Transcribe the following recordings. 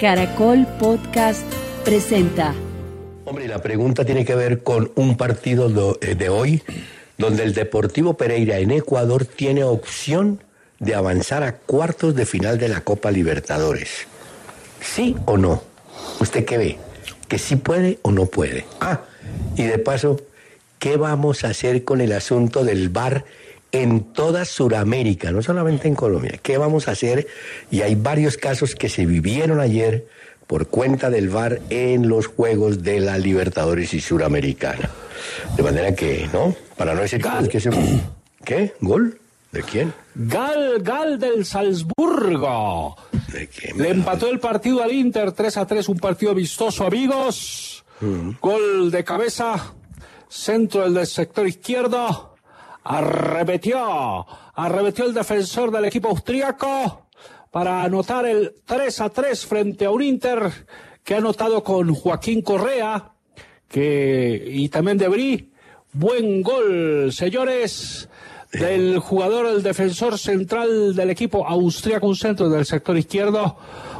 Caracol Podcast presenta. Hombre, la pregunta tiene que ver con un partido de, de hoy donde el Deportivo Pereira en Ecuador tiene opción de avanzar a cuartos de final de la Copa Libertadores. ¿Sí o no? ¿Usted qué ve? ¿Que sí puede o no puede? Ah, y de paso, ¿qué vamos a hacer con el asunto del VAR en toda Sudamérica, no solamente en Colombia? ¿Qué vamos a hacer? Y hay varios casos que se vivieron ayer por cuenta del VAR en los Juegos de la Libertadores y Suramericana. De manera que, ¿no? Para no decir que se... ¿Qué? ¿Gol? ¿De quién? Gal, Gal del Salzburgo. ¿De quién? Le empató el partido al Inter 3 a 3, un partido vistoso, amigos. Gol de cabeza, centro del sector izquierdo. Arremetió, arremetió el defensor del equipo austríaco para anotar el 3 a 3 frente a un Inter que ha anotado con Joaquín Correa que, y también de Brí. Buen gol, señores del jugador, el defensor central del equipo austríaco, un centro del sector izquierdo,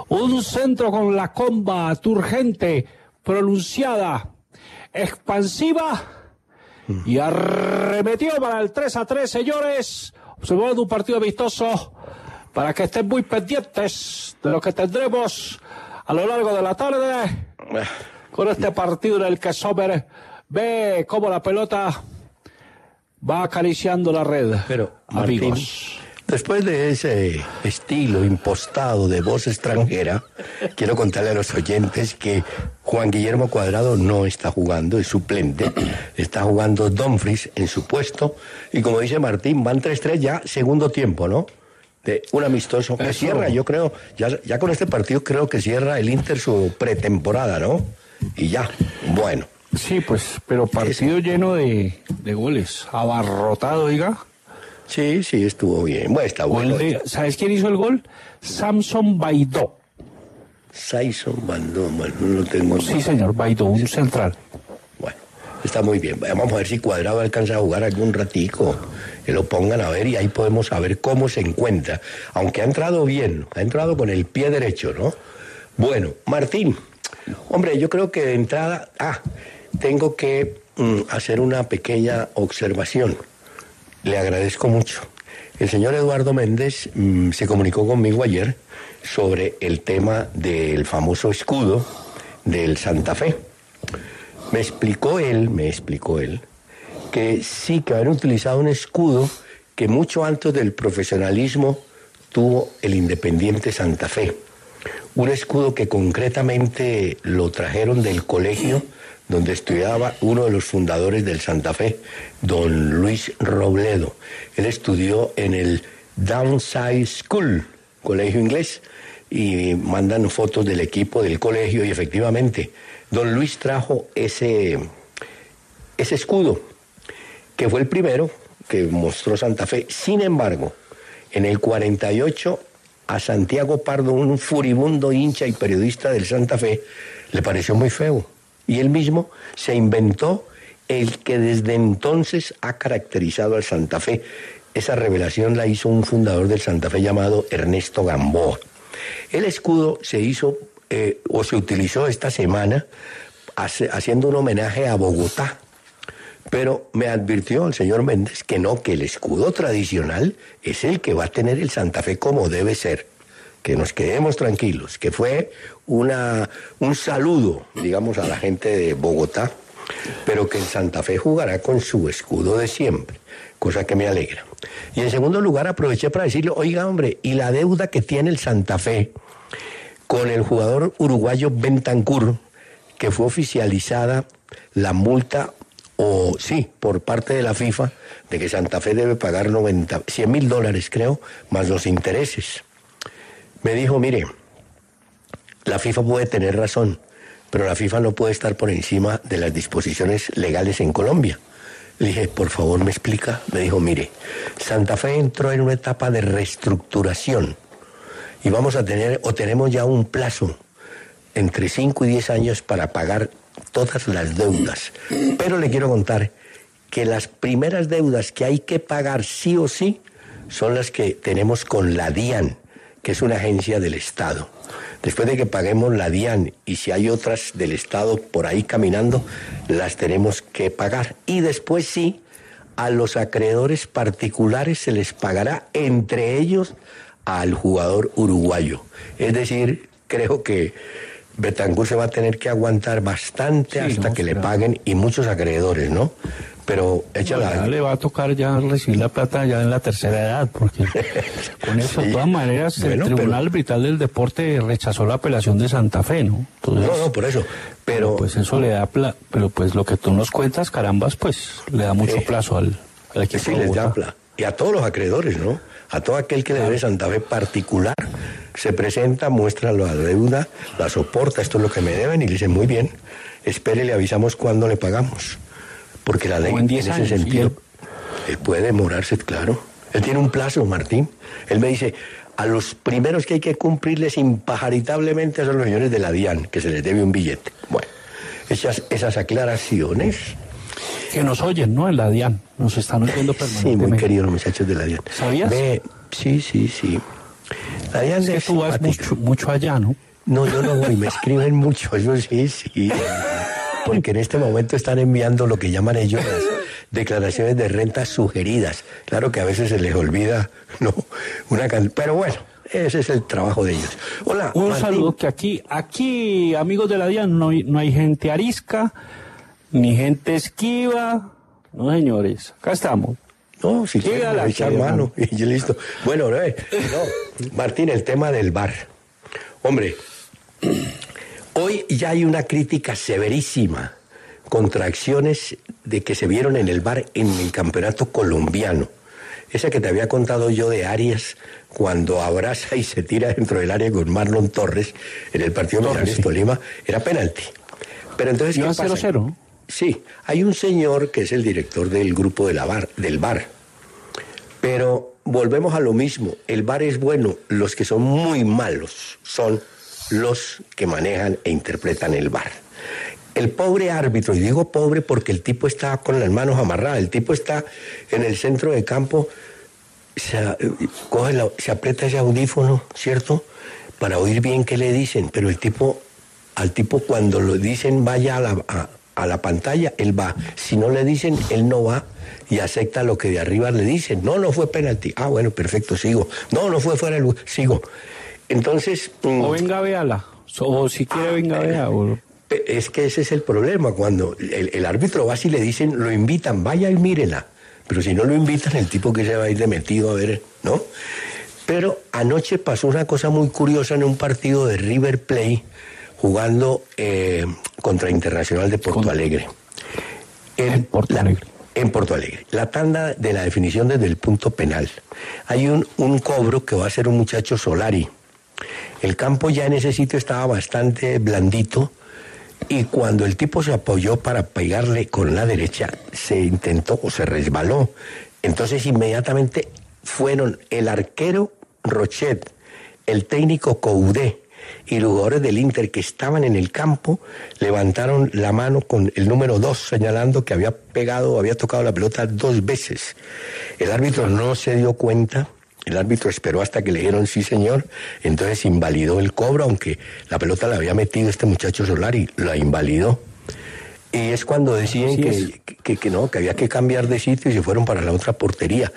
un centro con la comba turgente, pronunciada, expansiva, y arremetió para el 3 a 3, señores, observando un partido vistoso, para que estén muy pendientes de lo que tendremos a lo largo de la tarde, con este partido en el que Sommer ve cómo la pelota va acariciando la red. Pero, Martín, amigos. Después de ese estilo impostado de voz extranjera, quiero contarle a los oyentes que Juan Guillermo Cuadrado no está jugando, es suplente, está jugando Dumfries en su puesto, y como dice Martín, van 3-3 ya, segundo tiempo, ¿no? De un amistoso que cierra, yo creo, ya, ya con este partido creo que cierra el Inter su pretemporada, ¿no? Y ya, bueno. Sí, pues, pero partido lleno de, de goles, abarrotado, diga. Sí, sí, estuvo bien. Bueno, está bueno. de- ¿Sabes quién hizo el gol? Samson Baidó. Saison Bandón, bueno, no lo tengo. Sí, señor, Baidó, un central. Bueno, está muy bien. Vamos a ver si Cuadrado alcanza a jugar algún ratico. Que lo pongan a ver y ahí podemos saber cómo se encuentra. Aunque ha entrado bien, ha entrado con el pie derecho, ¿no? Bueno, Martín, hombre, yo creo que de entrada, ah, tengo que mm, hacer una pequeña observación. Le agradezco mucho. El señor Eduardo Méndez mm, se comunicó conmigo ayer sobre el tema del famoso escudo del Santa Fe. Me explicó él, me explicó él, que sí que habían utilizado un escudo que mucho antes del profesionalismo tuvo el Independiente Santa Fe. Un escudo que concretamente lo trajeron del colegio donde estudiaba uno de los fundadores del Santa Fe, don Luis Robledo. Él estudió en el Downside School, colegio inglés, y mandan fotos del equipo del colegio y efectivamente, don Luis trajo ese, ese escudo, que fue el primero que mostró Santa Fe. Sin embargo, en el 48 a Santiago Pardo, un furibundo hincha y periodista del Santa Fe, le pareció muy feo. Y él mismo se inventó el que desde entonces ha caracterizado al Santa Fe. Esa revelación la hizo un fundador del Santa Fe llamado Ernesto Gamboa. El escudo se hizo eh, o se utilizó esta semana haciendo un homenaje a Bogotá. Pero me advirtió el señor Méndez que no, que el escudo tradicional es el que va a tener el Santa Fe como debe ser. Que nos quedemos tranquilos, que fue una, un saludo, digamos, a la gente de Bogotá, pero que el Santa Fe jugará con su escudo de siempre, cosa que me alegra. Y en segundo lugar, aproveché para decirle, oiga hombre, y la deuda que tiene el Santa Fe con el jugador uruguayo Bentancur, que fue oficializada la multa, o sí, por parte de la FIFA, de que Santa Fe debe pagar 90, 100 mil dólares, creo, más los intereses. Me dijo, mire, la FIFA puede tener razón, pero la FIFA no puede estar por encima de las disposiciones legales en Colombia. Le dije, por favor, me explica. Me dijo, mire, Santa Fe entró en una etapa de reestructuración y vamos a tener, o tenemos ya un plazo entre 5 y 10 años para pagar todas las deudas. Pero le quiero contar que las primeras deudas que hay que pagar sí o sí son las que tenemos con la DIAN, que es una agencia del Estado. Después de que paguemos la DIAN y si hay otras del Estado por ahí caminando, las tenemos que pagar. Y después sí, a los acreedores particulares se les pagará, entre ellos al jugador uruguayo. Es decir, creo que Betancourt se va a tener que aguantar bastante hasta que le paguen y muchos acreedores, ¿no? Pero échala. ya le va a tocar ya recibir la plata ya en la tercera edad, porque con eso, de todas maneras, el Tribunal Arbitral del Deporte rechazó la apelación de Santa Fe, ¿no? no, no, por eso. Pero, pues eso le da, pero pues lo que tú nos cuentas, carambas, pues le da mucho plazo al, al equipo. Sí, les da plazo. Y a todos los acreedores, ¿no? A todo aquel que le debe Santa Fe particular, se presenta, muestra la deuda, la soporta, esto es lo que me deben, y le dice, muy bien, espere, le avisamos cuándo le pagamos. Porque la ley en, ese sentido él puede demorarse, claro. Él tiene un plazo, Martín. Él me dice, a los primeros que hay que cumplirles impajaritablemente son los señores de la DIAN, que se les debe un billete. Bueno, esas, esas aclaraciones... Que nos oyen, ¿no? En la DIAN. Nos están oyendo permanentemente. Sí, muy queridos los muchachos de la DIAN. ¿Sabías? sí, sí, sí. La DIAN es que tú vas mucho, mucho allá, ¿no? No, yo no voy, me escriben mucho, eso sí, sí porque en este momento están enviando lo que llaman ellos las declaraciones de renta sugeridas. Claro que a veces se les olvida, no, una pero bueno, ese es el trabajo de ellos. Hola. Un saludo que aquí, aquí, amigos de la DIAN, no hay, no hay gente arisca, ni gente esquiva, no señores, acá estamos. No, si quieren echar mano y listo. Bueno, no, Martín, el tema del bar. Hombre, Hoy ya hay una crítica severísima contra acciones de que se vieron en el bar en el campeonato colombiano. Esa que te había contado yo de Arias cuando abraza y se tira dentro del área con Marlon Torres en el partido de Tolima, era penalti. Pero entonces, ¿qué pasa? 0 Sí, hay un señor que es el director del grupo de la bar, del bar. Pero volvemos a lo mismo, el bar es bueno, los que son muy malos son los que manejan e interpretan el bar. El pobre árbitro, y digo pobre porque el tipo está con las manos amarradas, el tipo está en el centro de campo, se, aprieta ese audífono, ¿cierto? Para oír bien qué le dicen, pero el tipo, al tipo cuando lo dicen vaya a la, a la pantalla, él va. Si no le dicen, él no va y acepta lo que de arriba le dicen. No, no fue penalti. Ah, bueno, perfecto, sigo. No, no fue fuera del lugar, sigo. Entonces... Mm, o venga, véala. O si quiere, venga, vea. Es que ese es el problema. Cuando el, árbitro va y le dicen, lo invitan, vaya y mírela. Pero si no lo invitan, el tipo que se va a ir de metido a ver, ¿no? Pero anoche pasó una cosa muy curiosa en un partido de River Play jugando eh, contra Internacional de Porto Alegre. En, Porto Alegre. en Porto Alegre. La tanda de la definición desde el punto penal. Hay un, un cobro que va a hacer un muchacho Solari el campo ya en ese sitio estaba bastante blandito y cuando el tipo se apoyó para pegarle con la derecha, se intentó o se resbaló. Entonces inmediatamente fueron el arquero Rochet, el técnico Coudé y los jugadores del Inter que estaban en el campo levantaron la mano con el número dos señalando que había pegado, había tocado la pelota dos veces. El árbitro no se dio cuenta el árbitro esperó hasta que le dijeron sí, señor. Entonces invalidó el cobro, aunque la pelota la había metido este muchacho Solari, la invalidó. Y es cuando decían que, que, no, que había que cambiar de sitio y se fueron para la otra portería.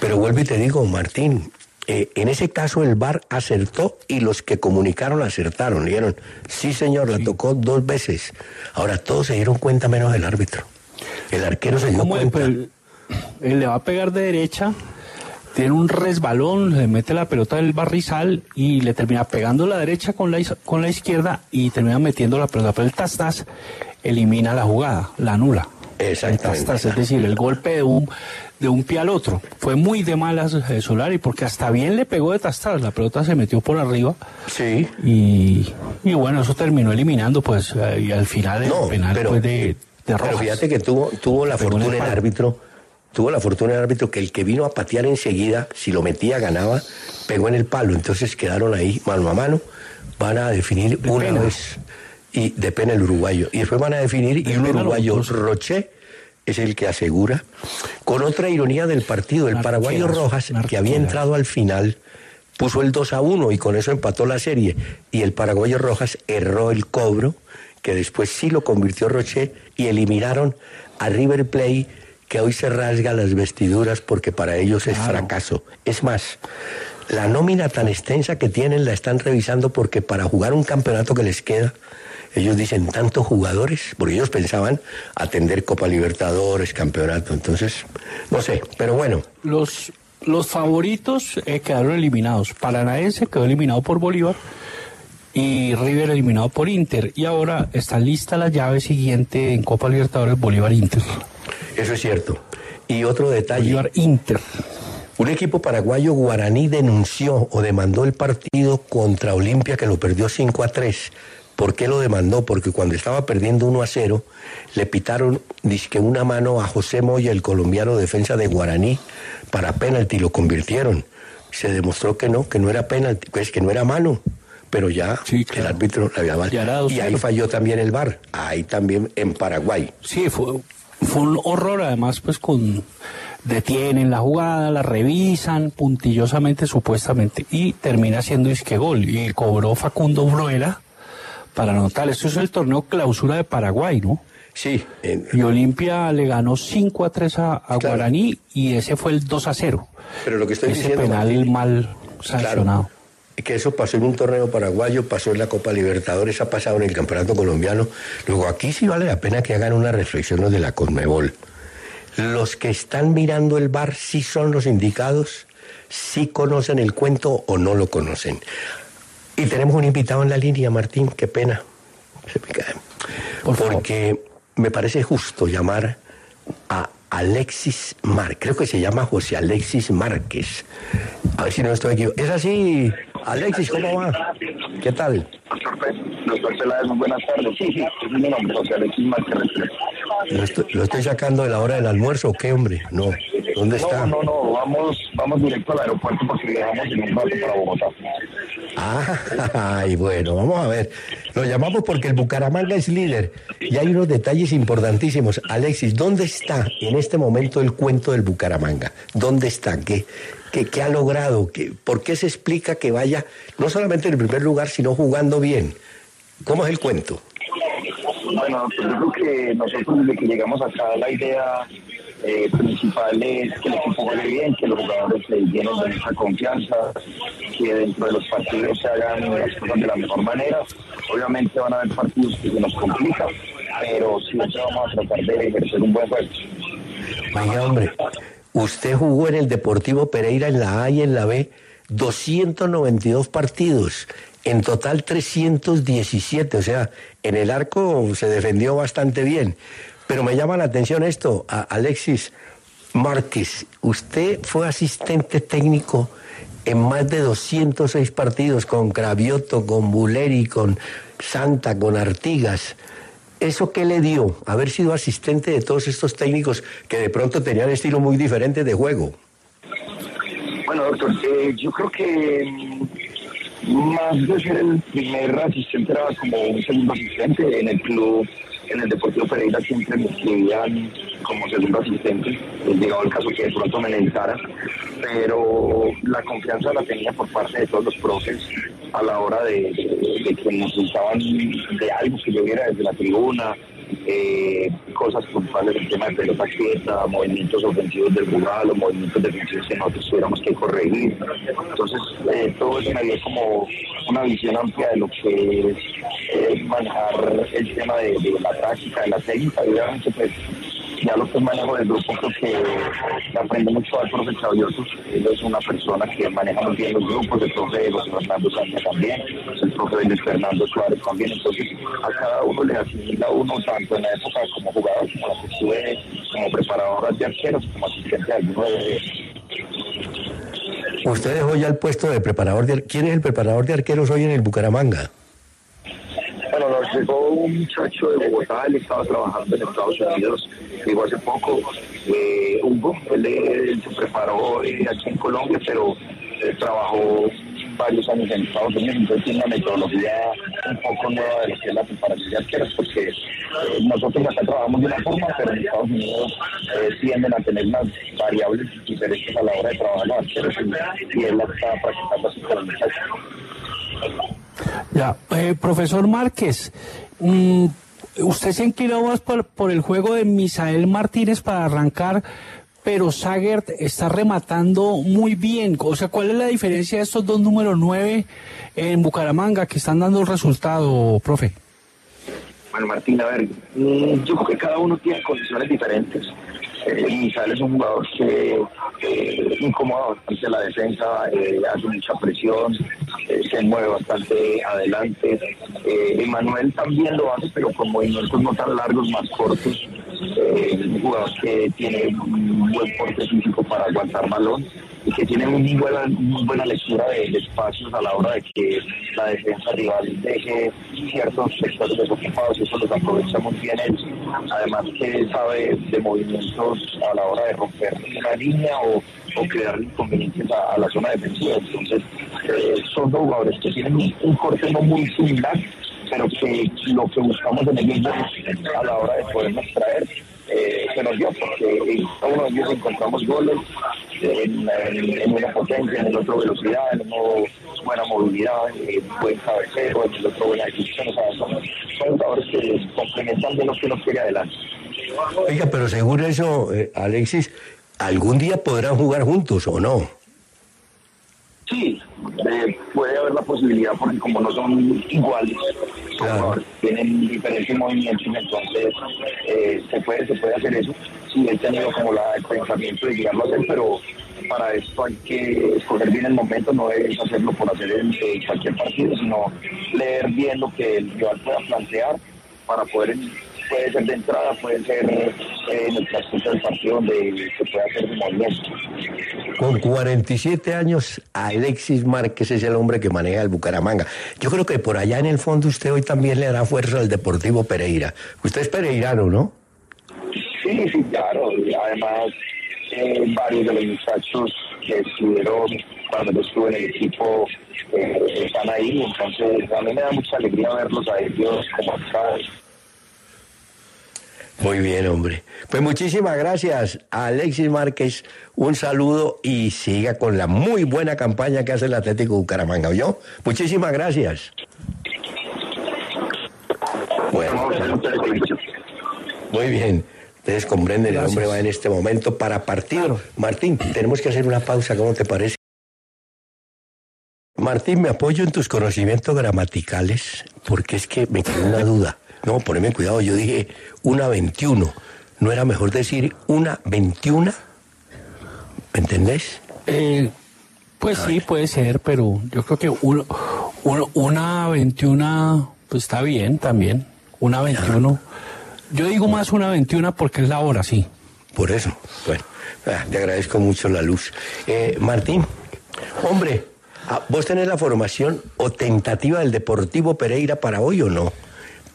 Pero vuelvo y te digo, Martín, eh, en ese caso el VAR acertó y los que comunicaron acertaron. Dijeron, sí señor, la tocó dos veces. Ahora todos se dieron cuenta menos el árbitro. El arquero se dio ¿Cómo cuenta. él, él le va a pegar de derecha, tiene un resbalón, le mete la pelota del barrizal y le termina pegando la derecha con la, con la izquierda y termina metiendo la pelota. Pero el tas elimina la jugada, la anula. Exactamente. El tas-tas, es decir, el golpe de un, de un pie al otro. Fue muy de malas eh, Solari porque hasta bien le pegó de tastas, la pelota se metió por arriba. Sí, Y, y bueno, eso terminó eliminando, pues, eh, y al final el No, penal pero- fue de, de Pero Rojas. fíjate que tuvo, tuvo la fortuna el árbitro, tuvo la fortuna el árbitro que el que vino a patear enseguida, si lo metía ganaba, pegó en el palo. Entonces quedaron ahí mano a mano, van a definir De una pena. vez y de pena el uruguayo. Y después van a definir y un uruguayo. Roche es el que asegura. Con otra ironía del partido, el paraguayo Rojas, que había entrado al final, puso el 2 a 1 y con eso empató la serie. Y el paraguayo Rojas erró el cobro, que después sí lo convirtió Roche y eliminaron a River Play, que hoy se rasga las vestiduras porque para ellos es Claro. fracaso. Es más, la nómina tan extensa que tienen la están revisando porque para jugar un campeonato que les queda, ellos dicen tantos jugadores, porque ellos pensaban atender Copa Libertadores, campeonato. Entonces, no sé, pero bueno, Los, los favoritos eh, quedaron eliminados. Paranaense quedó eliminado por Bolívar y River eliminado por Inter. Y ahora está lista la llave siguiente en Copa Libertadores Bolívar-Inter. eso es cierto. Y otro detalle, Bolívar-Inter. un equipo paraguayo guaraní denunció o demandó el partido contra Olimpia que lo perdió 5 a 3. ¿Por qué lo demandó? Porque cuando estaba perdiendo 1 a 0, le pitaron disque una mano a José Moya, el colombiano defensa de Guaraní, para penalti lo convirtieron. Se demostró que no, que no era penalti, pues que no era mano. Pero ya Sí, el árbitro le había era Y ahí 2-0. falló también el VAR. Ahí también en Paraguay. Sí, fue, fue un horror, además, pues con detienen la jugada, la revisan puntillosamente, supuestamente, y termina siendo isque gol. Y cobró Facundo Bruela para anotar. Esto es el torneo clausura de Paraguay, ¿no? Sí, en- Y Olimpia le ganó 5 a 3 a, a Claro. Guaraní y ese fue el 2 a 0. pero lo que estoy Ese diciendo... penal Martín, mal sancionado. Que eso pasó en un torneo paraguayo, pasó en la Copa Libertadores, ha pasado en el Campeonato Colombiano. Luego aquí sí vale la pena que hagan una reflexión los de la Conmebol. Los que están mirando el bar sí son los indicados, sí conocen el cuento o no lo conocen. Y tenemos un invitado en la línea, Martín, qué pena. Por. Porque me parece justo llamar a Alexis Mar, creo que se llama José Alexis Márquez. A ver si no estoy equivocado. Es así, Alexis, ¿cómo va? ¿Qué tal? Doctor Peláez, muy buenas tardes. Sí, sí, es mi nombre, José Alexis Márquez. ¿Lo estoy, lo estoy sacando de la hora del almuerzo o qué, hombre? No. ¿Dónde está? No, no, no, vamos, vamos directo al aeropuerto porque viajamos en un rato para Bogotá. Ah, ay, bueno, vamos a ver. Lo llamamos porque el Bucaramanga es líder y hay unos detalles importantísimos. Alexis, ¿dónde está en este momento el cuento del Bucaramanga? ¿Dónde está? ¿Qué, qué, qué ha logrado? ¿Qué, ¿Por qué se explica que vaya no solamente en el primer lugar, sino jugando bien? ¿Cómo es el cuento? Bueno, doctor, yo creo que nosotros desde que llegamos acá la idea eh, principal es que el equipo juegue bien, que los jugadores se llenen de mucha confianza, que dentro de los partidos se hagan las cosas de la mejor manera. Obviamente van a haber partidos que se nos complican, pero siempre vamos a tratar de ejercer un buen juego. Oiga, hombre, usted jugó en el Deportivo Pereira en la A y en la B 292 partidos, en total 317, o sea, en el arco se defendió bastante bien. Pero me llama la atención esto, Alexis Márquez, usted fue asistente técnico en más de 206 partidos con Cravioto, con Buleri, con Santa, con Artigas. ¿Eso qué le dio? Haber sido asistente de todos estos técnicos que de pronto tenían estilo muy diferente de juego. Bueno, doctor, eh, yo creo que mm, más de ser el primer asistente era como un segundo asistente en el club, en el Deportivo Pereira siempre me escribían como segundo asistente, llegado el caso que de pronto me necesitara, pero la confianza la tenía por parte de todos los profes a la hora de que nos necesitaban de algo que yo viera desde la tribuna, eh, cosas puntuales el tema de pelota quieta, movimientos ofensivos del jugador, los movimientos defensivos que nosotros tuviéramos que corregir. Entonces, eh, todo eso me dio como una visión amplia de lo que es manejar el tema de, la práctica, de la técnica, y obviamente pues ya lo que manejo del grupo creo que aprende mucho al profe Chavioso. Él es una persona que maneja muy bien los grupos, el profe José Fernando Sánchez también, el profe Luis Fernando Suárez también. Entonces a cada uno le asimila uno tanto en la época como jugador, como estuve como preparador de arqueros, como asistente de alguno de Usted dejó ya el puesto de preparador de ¿Quién es el preparador de arqueros hoy en el Bucaramanga? Bueno, nos llegó un muchacho de Bogotá, él estaba trabajando en Estados Unidos, llegó hace poco, eh, Hugo, él, se preparó eh, aquí en Colombia, pero eh, trabajó varios años en Estados Unidos, entonces tiene una metodología un poco nueva de lo que es la preparación de arqueros, porque eh, nosotros acá trabajamos de una forma, pero en Estados Unidos tienden a tener unas variables diferentes a la hora de trabajar los arqueros y, él la está practicando así con. Ya, eh, profesor Márquez, mm, usted se inclinó más por, el juego de Misael Martínez para arrancar, pero Sagert está rematando muy bien. O sea, ¿cuál es la diferencia de estos dos números 9 en Bucaramanga que están dando el resultado, profe? Bueno, Martín, a ver, mm, yo creo que cada uno tiene condiciones diferentes. Eh, Misael es un jugador que eh, incomoda bastante la defensa, eh, hace mucha presión, eh, se mueve bastante adelante. Emanuel también lo hace, pero con movimientos no tan largos, más cortos. Un jugador que tiene un buen porte físico para aguantar balón y que tiene muy buena, muy buena lectura de, espacios a la hora de que la defensa rival deje ciertos sectores desocupados eso los aprovecha muy bien él. Además que sabe de movimientos a la hora de romper una línea o, crear inconvenientes a, la zona defensiva. Entonces eh, son dos jugadores que tienen un, corte no muy similar, pero que lo que buscamos en el mismo a la hora de podernos traer eh, se nos dio, porque en uno de ellos encontramos goles en, una potencia, en el otro velocidad, en uno buena movilidad, en buen cabecero, en el otro buena ejecución. O sea, son, jugadores que complementan de los que nos quiere adelante. Oiga, pero según eso, eh, Alexis, ¿algún día podrán jugar juntos o no? Sí, eh, puede haber la posibilidad porque como no son iguales, tienen diferentes movimientos, entonces eh, se puede se puede hacer eso. Sí, he tenido como la, el pensamiento de llegarlo a hacer, pero para esto hay que escoger bien el momento, no es hacerlo por hacer en, cualquier partido, sino leer bien lo que el rival pueda plantear para poder puede ser de entrada, puede ser eh, en el transcurso del partido donde se puede hacer un movimiento. Con 47 años, Alexis Márquez es el hombre que maneja el Bucaramanga. Yo creo que por allá en el fondo usted hoy también le hará fuerza al Deportivo Pereira. Usted es pereirano, ¿no? Sí, sí, claro. Además, eh, varios de los muchachos que estuvieron cuando yo estuve en el equipo eh, están ahí. Entonces, a mí me da mucha alegría verlos a ellos como acá muy bien, hombre. Pues muchísimas gracias a Alexis Márquez. Un saludo y siga con la muy buena campaña que hace el Atlético Bucaramanga. ¿Oyó? Muchísimas gracias. Bueno, muy bien. Ustedes comprenden, el hombre va en este momento para partir. Martín, tenemos que hacer una pausa, ¿cómo te parece? Martín, me apoyo en tus conocimientos gramaticales porque es que me queda una duda. No, poneme cuidado, yo dije una 21. ¿No era mejor decir una 21? ¿Me entendés? Eh, pues sí, puede ser, pero yo creo que uno, una 21, pues está bien también. Una 21. Yo digo más una 21 porque es la hora, sí. Por eso, bueno, ah, te agradezco mucho la luz. Eh, Martín, hombre, ah, ¿vos tenés la formación o tentativa del Deportivo Pereira para hoy o no?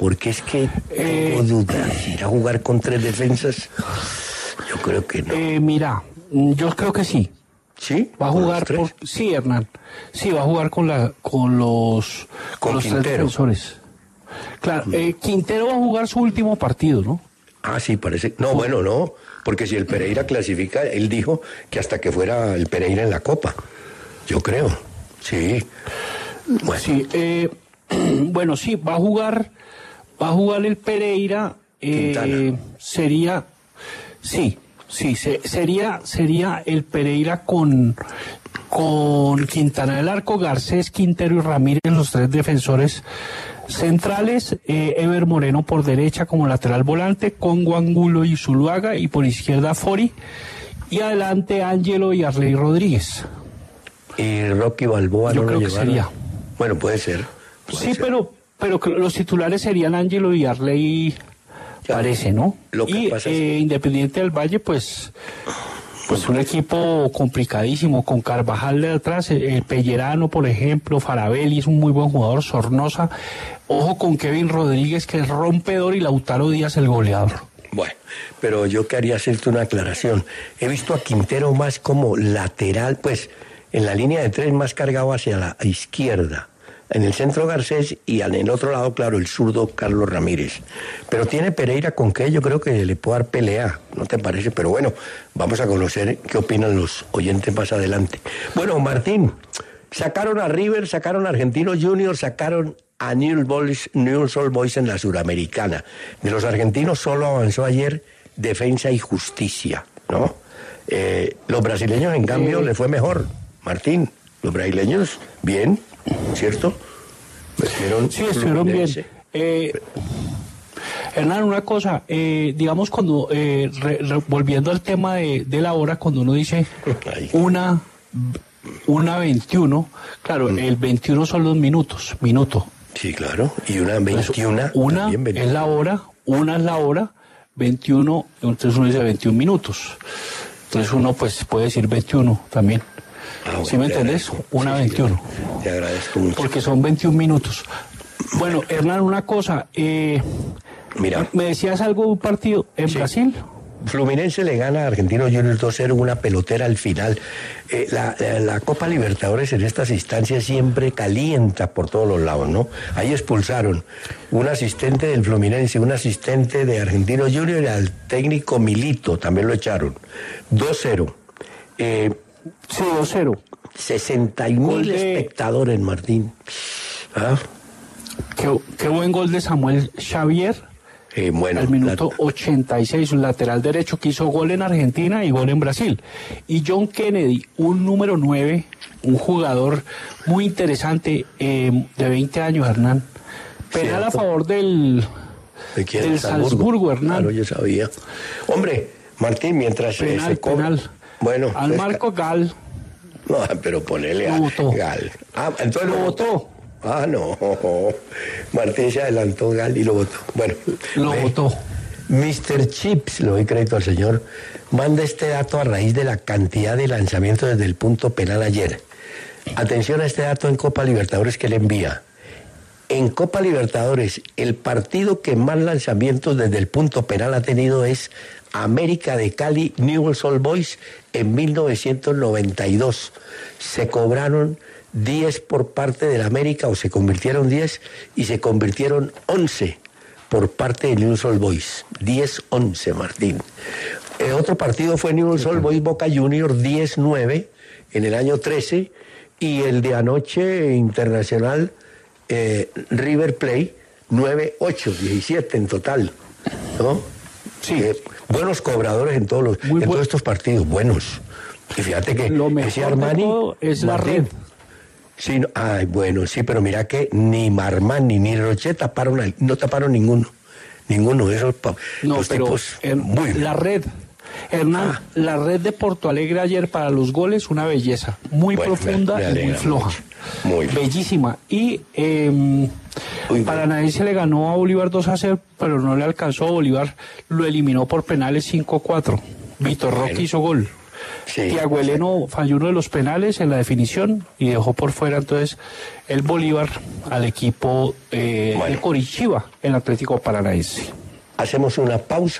Porque es que tengo eh, dudas. ¿Ir a jugar con tres defensas? Yo creo que no. Eh, mira, yo creo que sí. ¿Sí? Va a jugar sí, Hernán. Sí, va a jugar con la con los con, los tres defensores. Claro, eh, Quintero va a jugar su último partido, ¿no? Ah, sí, parece. No, bueno, no, porque si el Pereira clasifica, él dijo que hasta que fuera el Pereira en la Copa. Yo creo. Sí. Bueno. Sí, bueno, sí, va a jugar Va a jugar el Pereira eh, sería, sí, sí, se- sería, sería el Pereira con, con Quintana del Arco, Garcés, Quintero y Ramírez, los tres defensores centrales, eh, Ever Moreno por derecha como lateral volante, con Guangulo y Zuluaga, y por izquierda Fori, y adelante Ángelo y Arley Rodríguez. Y Rocky Balboa Yo no creo lo que llevaron. sería. Bueno, puede ser. puede Sí, ser. pero, pero los titulares serían Ángelo y Arley, Ya. parece, ¿no? Lo que y pasa es- eh, Independiente del Valle, pues, pues un equipo complicadísimo, con Carvajal de atrás, eh, eh, Pellerano, por ejemplo, Farabelli es un muy buen jugador, Sornosa, ojo con Kevin Rodríguez, que es rompedor, y Lautaro Díaz, el goleador. Bueno, pero yo quería hacerte una aclaración. He visto a Quintero más como lateral, pues en la línea de tres más cargado hacia la izquierda. En el centro Garcés y en el otro lado, claro, el zurdo Carlos Ramírez. Pero tiene Pereira con que yo creo que le puede dar pelea, ¿no te parece? Pero bueno, vamos a conocer qué opinan los oyentes más adelante. Bueno, Martín, sacaron a River, sacaron a Argentinos Juniors, sacaron a Newell's Boys, Newell's Old Boys en la Suramericana. De los argentinos solo avanzó ayer Defensa y Justicia, ¿no? Eh, los brasileños, en cambio, Eh. le fue mejor. Martín, los brasileños, bien, ¿cierto? Metieron Sí, estuvieron bien. Eh, Hernán, una cosa, eh, digamos cuando, eh, re- re- volviendo al tema de, de la hora, cuando uno dice una, una 21, claro, Mm. el 21 son los minutos, minuto. Sí, claro. Y una Entonces, 21. una también 21. es la hora, una es la hora, 21, entonces uno dice 21 minutos. Entonces uno pues puede decir 21 también. Ah, ¿Sí me te entendés? Una Sí, sí, 21. Te agradezco mucho. Porque son 21 minutos. Bueno, Hernán, una cosa. Eh, Mira. ¿Me decías algo de un partido en Sí. Brasil? Fluminense le gana a Argentinos Juniors 2-0 una pelotera al final. Eh, la, la- la Copa Libertadores en estas instancias siempre calienta por todos los lados, ¿no? Ahí expulsaron un asistente del Fluminense, un asistente de Argentinos Juniors y al técnico Milito, también lo echaron. 2-0. Eh, Sí, 2-0. 60 mil Gol de- espectadores, Martín. ¿Ah? Qué, qué buen gol de Samuel Xavier. Eh, bueno, al minuto la- 86, un lateral derecho que hizo gol en Argentina y gol en Brasil. Y John Kennedy, un número 9, un jugador muy interesante eh, de 20 años, Hernán. Penal a favor del, ¿De quién? del Salzburgo, Hernán. Claro, yo sabía. Hombre, Martín, mientras eh, penal, se penal. Bueno, Al Marco Gal No, pero ponele a votó. Gal. Ah, entonces lo votó. Ah, no. Martín se adelantó Gal y lo votó. Bueno. Lo ve. votó. Mr. Chips, le doy crédito al señor, manda este dato a raíz de la cantidad de lanzamientos desde el punto penal ayer. Atención a este dato en Copa Libertadores que le envía. En Copa Libertadores, el partido que más lanzamientos desde el punto penal ha tenido es América de Cali, Newell's Old Boys en 1992. Se cobraron 10 por parte del América o se convirtieron 10 y se convirtieron 11 por parte de Newell's Old Boys. 10-11, Martín. El otro partido fue Newell's Old Boys Boca Juniors 10-9 en el año 13 y el de anoche internacional eh, River Play 9-8, 17 en total. ¿no? Sí. Eh, buenos cobradores en todos, los, en todos estos partidos, buenos. Y fíjate que Lo ese mejor de Armani, todo es la Martín, red. Sí, no- ay, bueno, sí, pero mira que ni Marmani ni Roche taparon, no taparon ninguno. Ninguno de esos No, los pero tipos Her- muy la red, Hernán, la red de Porto Alegre ayer para los goles, una belleza, muy Bueno, profunda me y muy floja. mucho. Muy. Bellísima. Y eh, bien. Paranaense le ganó a Bolívar 2 a 0, pero no le alcanzó. Bolívar lo eliminó por penales 5 a 4. Vitor Roque hizo gol. Sí. Tiago Eleno falló uno de los penales en la definición y dejó por fuera entonces el Bolívar al equipo eh, Bueno. de Coritiba, el Atlético Paranaense. Hacemos una pausa.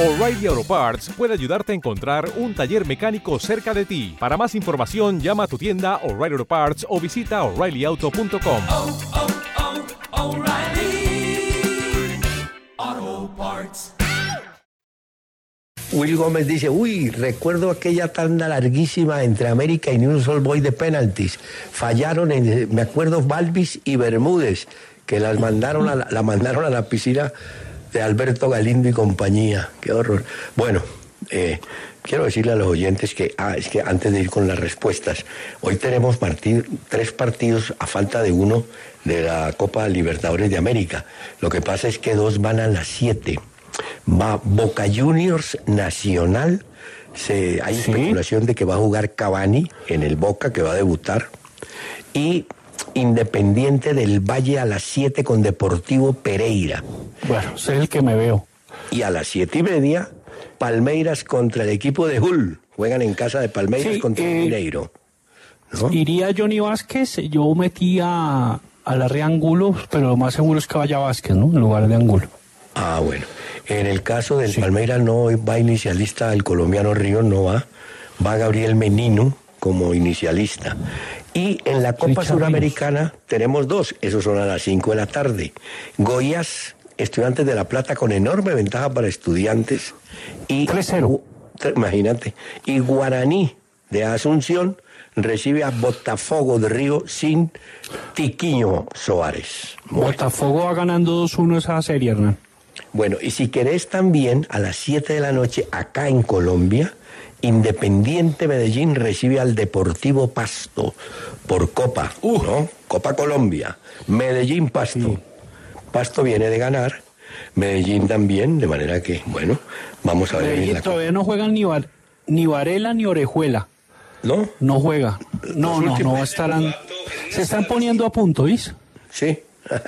O'Reilly Auto Parts puede ayudarte a encontrar un taller mecánico cerca de ti. Para más información, llama a tu tienda O'Reilly Auto Parts o visita oreillyauto.com. Will Gómez dice, uy, recuerdo aquella tanda larguísima entre América y News All Boy de penaltis. Fallaron, en, me acuerdo, Balvis y Bermúdez, que las mandaron a la, la mandaron a la piscina de Alberto Galindo y compañía. Qué horror. Bueno, eh, quiero decirle a los oyentes que, ah, es que antes de ir con las respuestas, hoy tenemos partid- tres partidos a falta de uno de la Copa Libertadores de América. Lo que pasa es que dos van a las siete. Va Boca Juniors Nacional. Se, hay especulación de que va a jugar Cavani en el Boca, que va a debutar. Y Independiente del Valle a las 7 con Deportivo Pereira. Bueno, es el que me veo. Y a las siete y media, Palmeiras contra el equipo de Hull. Juegan en casa de Palmeiras Sí, contra eh, Mineiro. ¿no? Iría Johnny Vázquez, yo metía a la Rea Angulo, pero lo más seguro es que vaya Vázquez, ¿no? En lugar de Angulo. Ah, bueno. En el caso del Palmeiras no va inicialista el colombiano Ríos, no va. Va Gabriel Menino como inicialista. Y en la Copa Suramericana tenemos dos, esos son a las 5 de la tarde. Goiás, Estudiantes de La Plata con enorme ventaja para estudiantes. Y 3-0. Tre- Imagínate. Y Guaraní de Asunción recibe a Botafogo de Río sin Tiquiño Soares. Botafogo va ganando 2-1 esa serie, Hernán. Bueno, y si querés también, a las 7 de la noche, acá en Colombia, Independiente Medellín recibe al Deportivo Pasto por Copa, ¿no? Copa Colombia. Medellín Pasto. Pasto viene de ganar, Medellín también, de manera que, bueno, vamos a ver en Medellín la Copa. todavía no juegan ni, Var- ni Varela ni Orejuela. ¿No? No juega. No, no, no estarán. Se están poniendo a punto, ¿viste? Sí.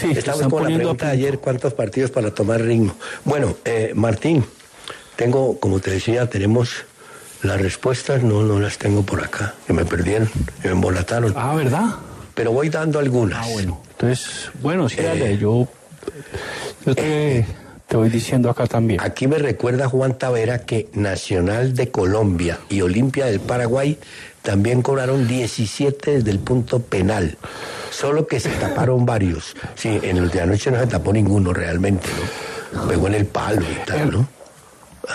Sí, Estamos con la poniendo pregunta a de punto. ayer, ¿cuántos partidos para tomar ritmo? Bueno, eh, Martín, tengo, como te decía, tenemos las respuestas, no, no las tengo por acá, que me perdieron, que me embolataron. Ah, ¿verdad? Pero voy dando algunas. Ah, bueno. Entonces, bueno, sí, Eh, dale, yo, yo te, te voy diciendo acá también. Aquí me recuerda Juan Tavera que Nacional de Colombia y Olimpia del Paraguay también cobraron 17 desde el punto penal. Solo que se taparon varios. Sí, en el de anoche no se tapó ninguno realmente, ¿no? Pegó en el palo y tal, ¿no?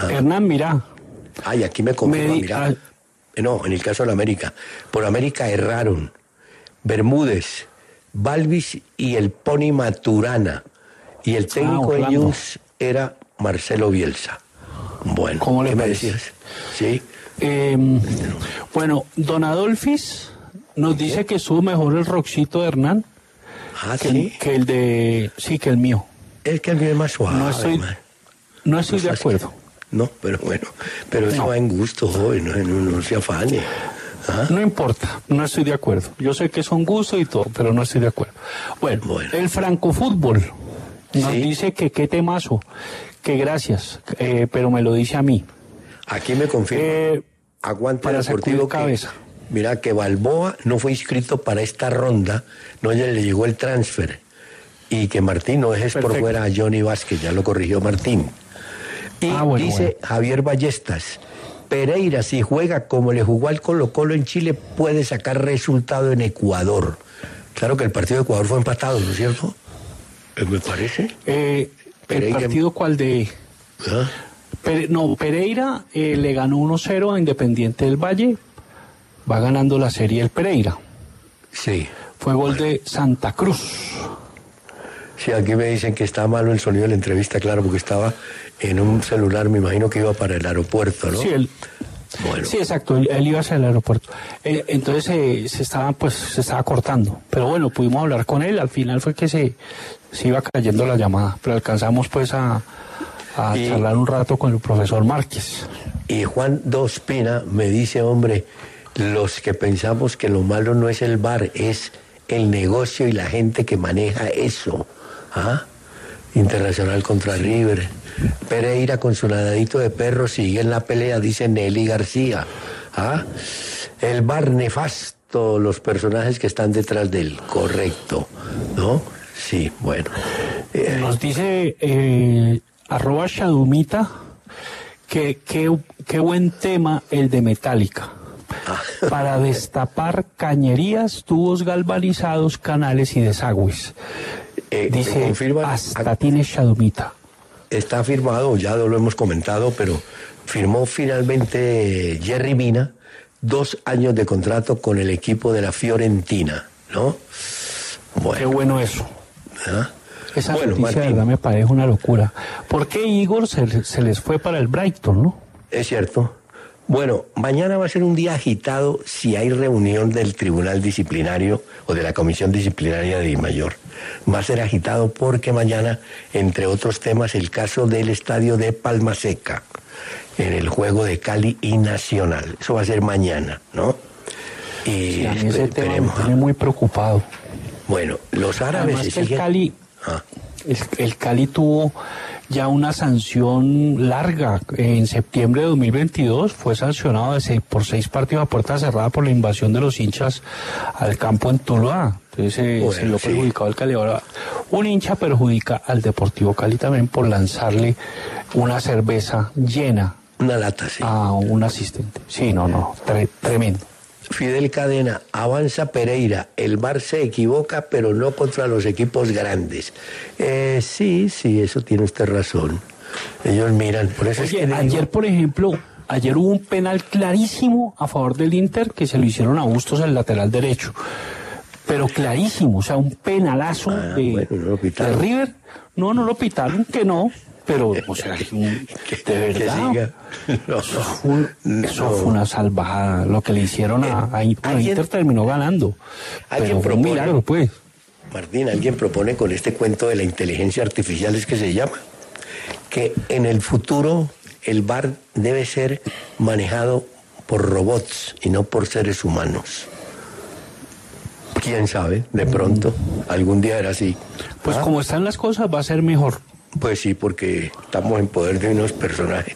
Hernán, mira, Ay, aquí me confirma, Me mira. ah. Eh, No, en el caso de la América. Por América erraron Bermúdez, Balvis y el Pony Maturana. Y el técnico de. News era Marcelo Bielsa. Bueno, ¿Cómo le ¿qué me parece? decías? Sí. eh, bueno, Don Adolfis nos dice que estuvo mejor el roxito de Hernán Ah, que, sí. que el de, sí, que el mío. Es que el mío es más suave. No estoy, man. no estoy de acuerdo. que- No, pero bueno. Pero eso No. va en gusto, joven. No, no, no se afane. ¿Ah? No importa, no estoy de acuerdo. Yo sé que son gustos y todo, pero no estoy de acuerdo. Bueno, Bueno. el francofútbol nos Sí. dice que qué temazo, que gracias, eh, pero me lo dice a mí. Aquí me confirma. Eh, Aguante para Deportivo que- cabeza. mira que Balboa no fue inscrito para esta ronda, no ya le llegó el transfer. Y que Martín no dejes por fuera a Johnny Vázquez, ya lo corrigió Martín. Y Ah, bueno, dice bueno. Javier Ballestas, Pereira si juega como le jugó al Colo Colo en Chile puede sacar resultado en Ecuador. Claro que el partido de Ecuador fue empatado, ¿no es cierto? Eh, Me parece. Eh, ¿El Pereira- partido cuál de...? ¿Ah? Pere- no, Pereira eh, le ganó 1-0 a Independiente del Valle, va ganando la serie el Pereira. Sí. Fue gol de Santa Cruz. Sí, aquí me dicen que está malo el sonido de la entrevista, claro, porque estaba en un celular, me imagino que iba para el aeropuerto, ¿no? Sí, él, Bueno, sí, exacto, él, él iba hacia el aeropuerto. Eh, entonces eh, se estaba, pues, se estaba cortando. Pero bueno, pudimos hablar con él, al final fue que se, se iba cayendo la llamada, pero alcanzamos pues a, a Y- charlar un rato con el profesor Márquez. y Juan Dospina me dice, hombre, los que pensamos que lo malo no es el bar, es el negocio y la gente que maneja eso. ¿Ah? Internacional contra River. Pereira con su nadadito de perro sigue en la pelea, dice Nelly García. ¿Ah? El bar nefasto los personajes que están detrás del correcto, ¿no? Sí, bueno. Eh, Nos dice eh, arroba Shadumita que qué buen tema el de Metallica. Ah. Para destapar cañerías, tubos galvanizados, canales y desagües. Eh, dice hasta tiene Shadumita. Está firmado, ya lo hemos comentado, pero firmó finalmente Jerry Mina dos años de contrato con el equipo de la Fiorentina, ¿no? Bueno. Qué bueno eso. ¿Ah? Esa noticia verdad me parece una locura. ¿Por qué Igor se, se, les fue para el Brighton, no? Es cierto. Bueno, mañana va a ser un día agitado si hay reunión del Tribunal Disciplinario o de la Comisión Disciplinaria de Mayor. Va a ser agitado porque mañana, entre otros temas, el caso del estadio de Palma Seca en el juego de Cali y Nacional. Eso va a ser mañana, ¿no? Y ese tema me tiene muy preocupado. Bueno, los árabes El Cali, ah. el, Cali tuvo ya una sanción larga. En septiembre de 2022 fue sancionado por seis partidos a puerta cerrada por la invasión de los hinchas al campo en Tuluá. Entonces eh, se lo perjudicado al Cali. Ahora, un hincha perjudica al Deportivo Cali también por lanzarle una cerveza llena una lata, sí. Ah, un asistente. Sí, no, no, tremendo. Fidel Cadena, avanza Pereira, el Bar se equivoca, pero no contra los equipos grandes. Eh, sí, sí, eso tiene usted razón. Ellos miran, por eso ayer, por ejemplo, ayer hubo un penal clarísimo a favor del Inter que se lo hicieron a Bustos el lateral derecho. Pero clarísimo, o sea, un penalazo ah, de, de River. No, no lo pitaron, que no, pero, o sea, de verdad, eso, fue, una salvajada. Lo que le hicieron a, a Inter, terminó ganando. Pero fue un milagro, pues. Martín, alguien propone con este cuento de la inteligencia artificial, es que se llama, que en el futuro el bar debe ser manejado por robots y no por seres humanos. ¿Quién sabe? De pronto, algún día era así. Pues ¿Ah? como están las cosas, va a ser mejor. Pues sí, porque estamos en poder de unos personajes.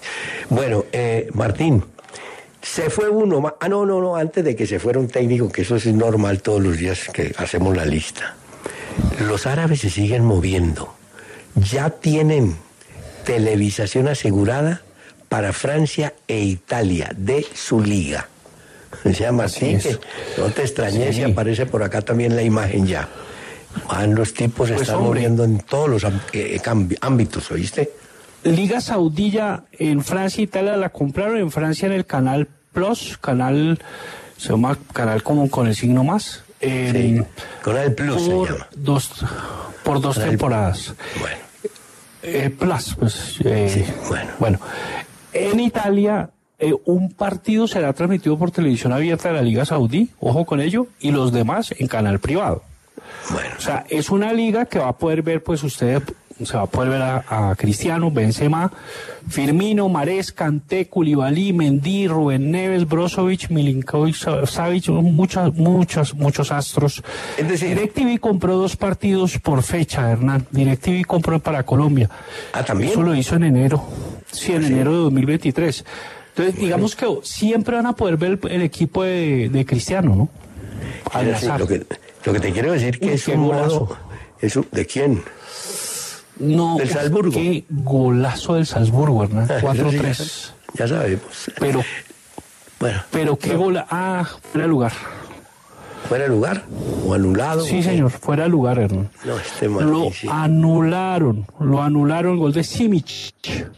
Bueno, eh, Martín, se fue uno más. Ah, no, no, no, antes de que se fuera un técnico, que eso es normal todos los días que hacemos la lista. Los árabes se siguen moviendo. Ya tienen televisación asegurada para Francia e Italia de su liga. Se llama así, que no te extrañes si aparece por acá también la imagen ya. Van los tipos se pues, están moviendo en todos los eh, ámbitos, ¿oíste? Liga Saudilla en Francia y Italia la compraron en Francia en el canal Plus, canal, se llama canal como con el signo más. sí, canal Plus por se llama. Dos, por dos temporadas. Bueno. Eh, plus, pues. Eh, sí, bueno. Bueno, en Italia un partido será transmitido por televisión abierta de la Liga Saudí, ojo con ello, y los demás en canal privado. Bueno. O sea, es una liga que va a poder ver, pues usted se va a poder ver a, Cristiano, Benzema, Firmino, Marés, Kanté, Koulibaly, Mendy, Rubén Neves, Brozovic, Milinkovic, Savic, muchas, muchos, muchos astros. Es decir, DirecTV compró dos partidos por fecha, Hernán. DirecTV compró para Colombia. Ah, también. Eso lo hizo en enero. Sí, en enero de 2023. Entonces, digamos que siempre van a poder ver el, equipo de, Cristiano, ¿no? Al lo que lo que te quiero decir que es un modo... ¿De quién? No, del Salzburgo. Qué golazo del Salzburgo, Hernán. 4-3. Ya, sabemos. Pero, bueno. Pero qué gola. Ah, fuera de lugar. ¿Fuera de lugar? ¿O anulado? Sí, señor, fuera de lugar, Hernán. No, este Lo anularon. Lo anularon el gol de Simic.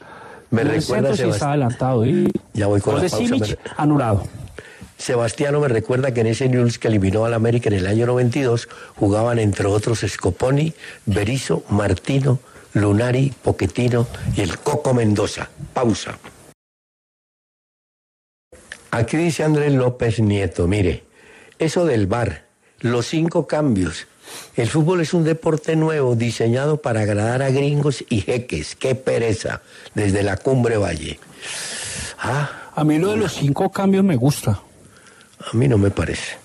Me recuerda. Sí estaba adelantado. ¿eh? Ya voy con gol la de Simic, anulado. Sebastiano me recuerda que en ese News que eliminó al América en el año 92 jugaban entre otros Scoponi, Berizo, Martino, Lunari, Poquetino y el Coco Mendoza. Pausa. Aquí dice Andrés López Nieto, mire, eso del bar, los cinco cambios. El fútbol es un deporte nuevo diseñado para agradar a gringos y jeques. Qué pereza, desde la cumbre valle. Ah, a mí lo de los cinco cambios me gusta. A mí no me parece.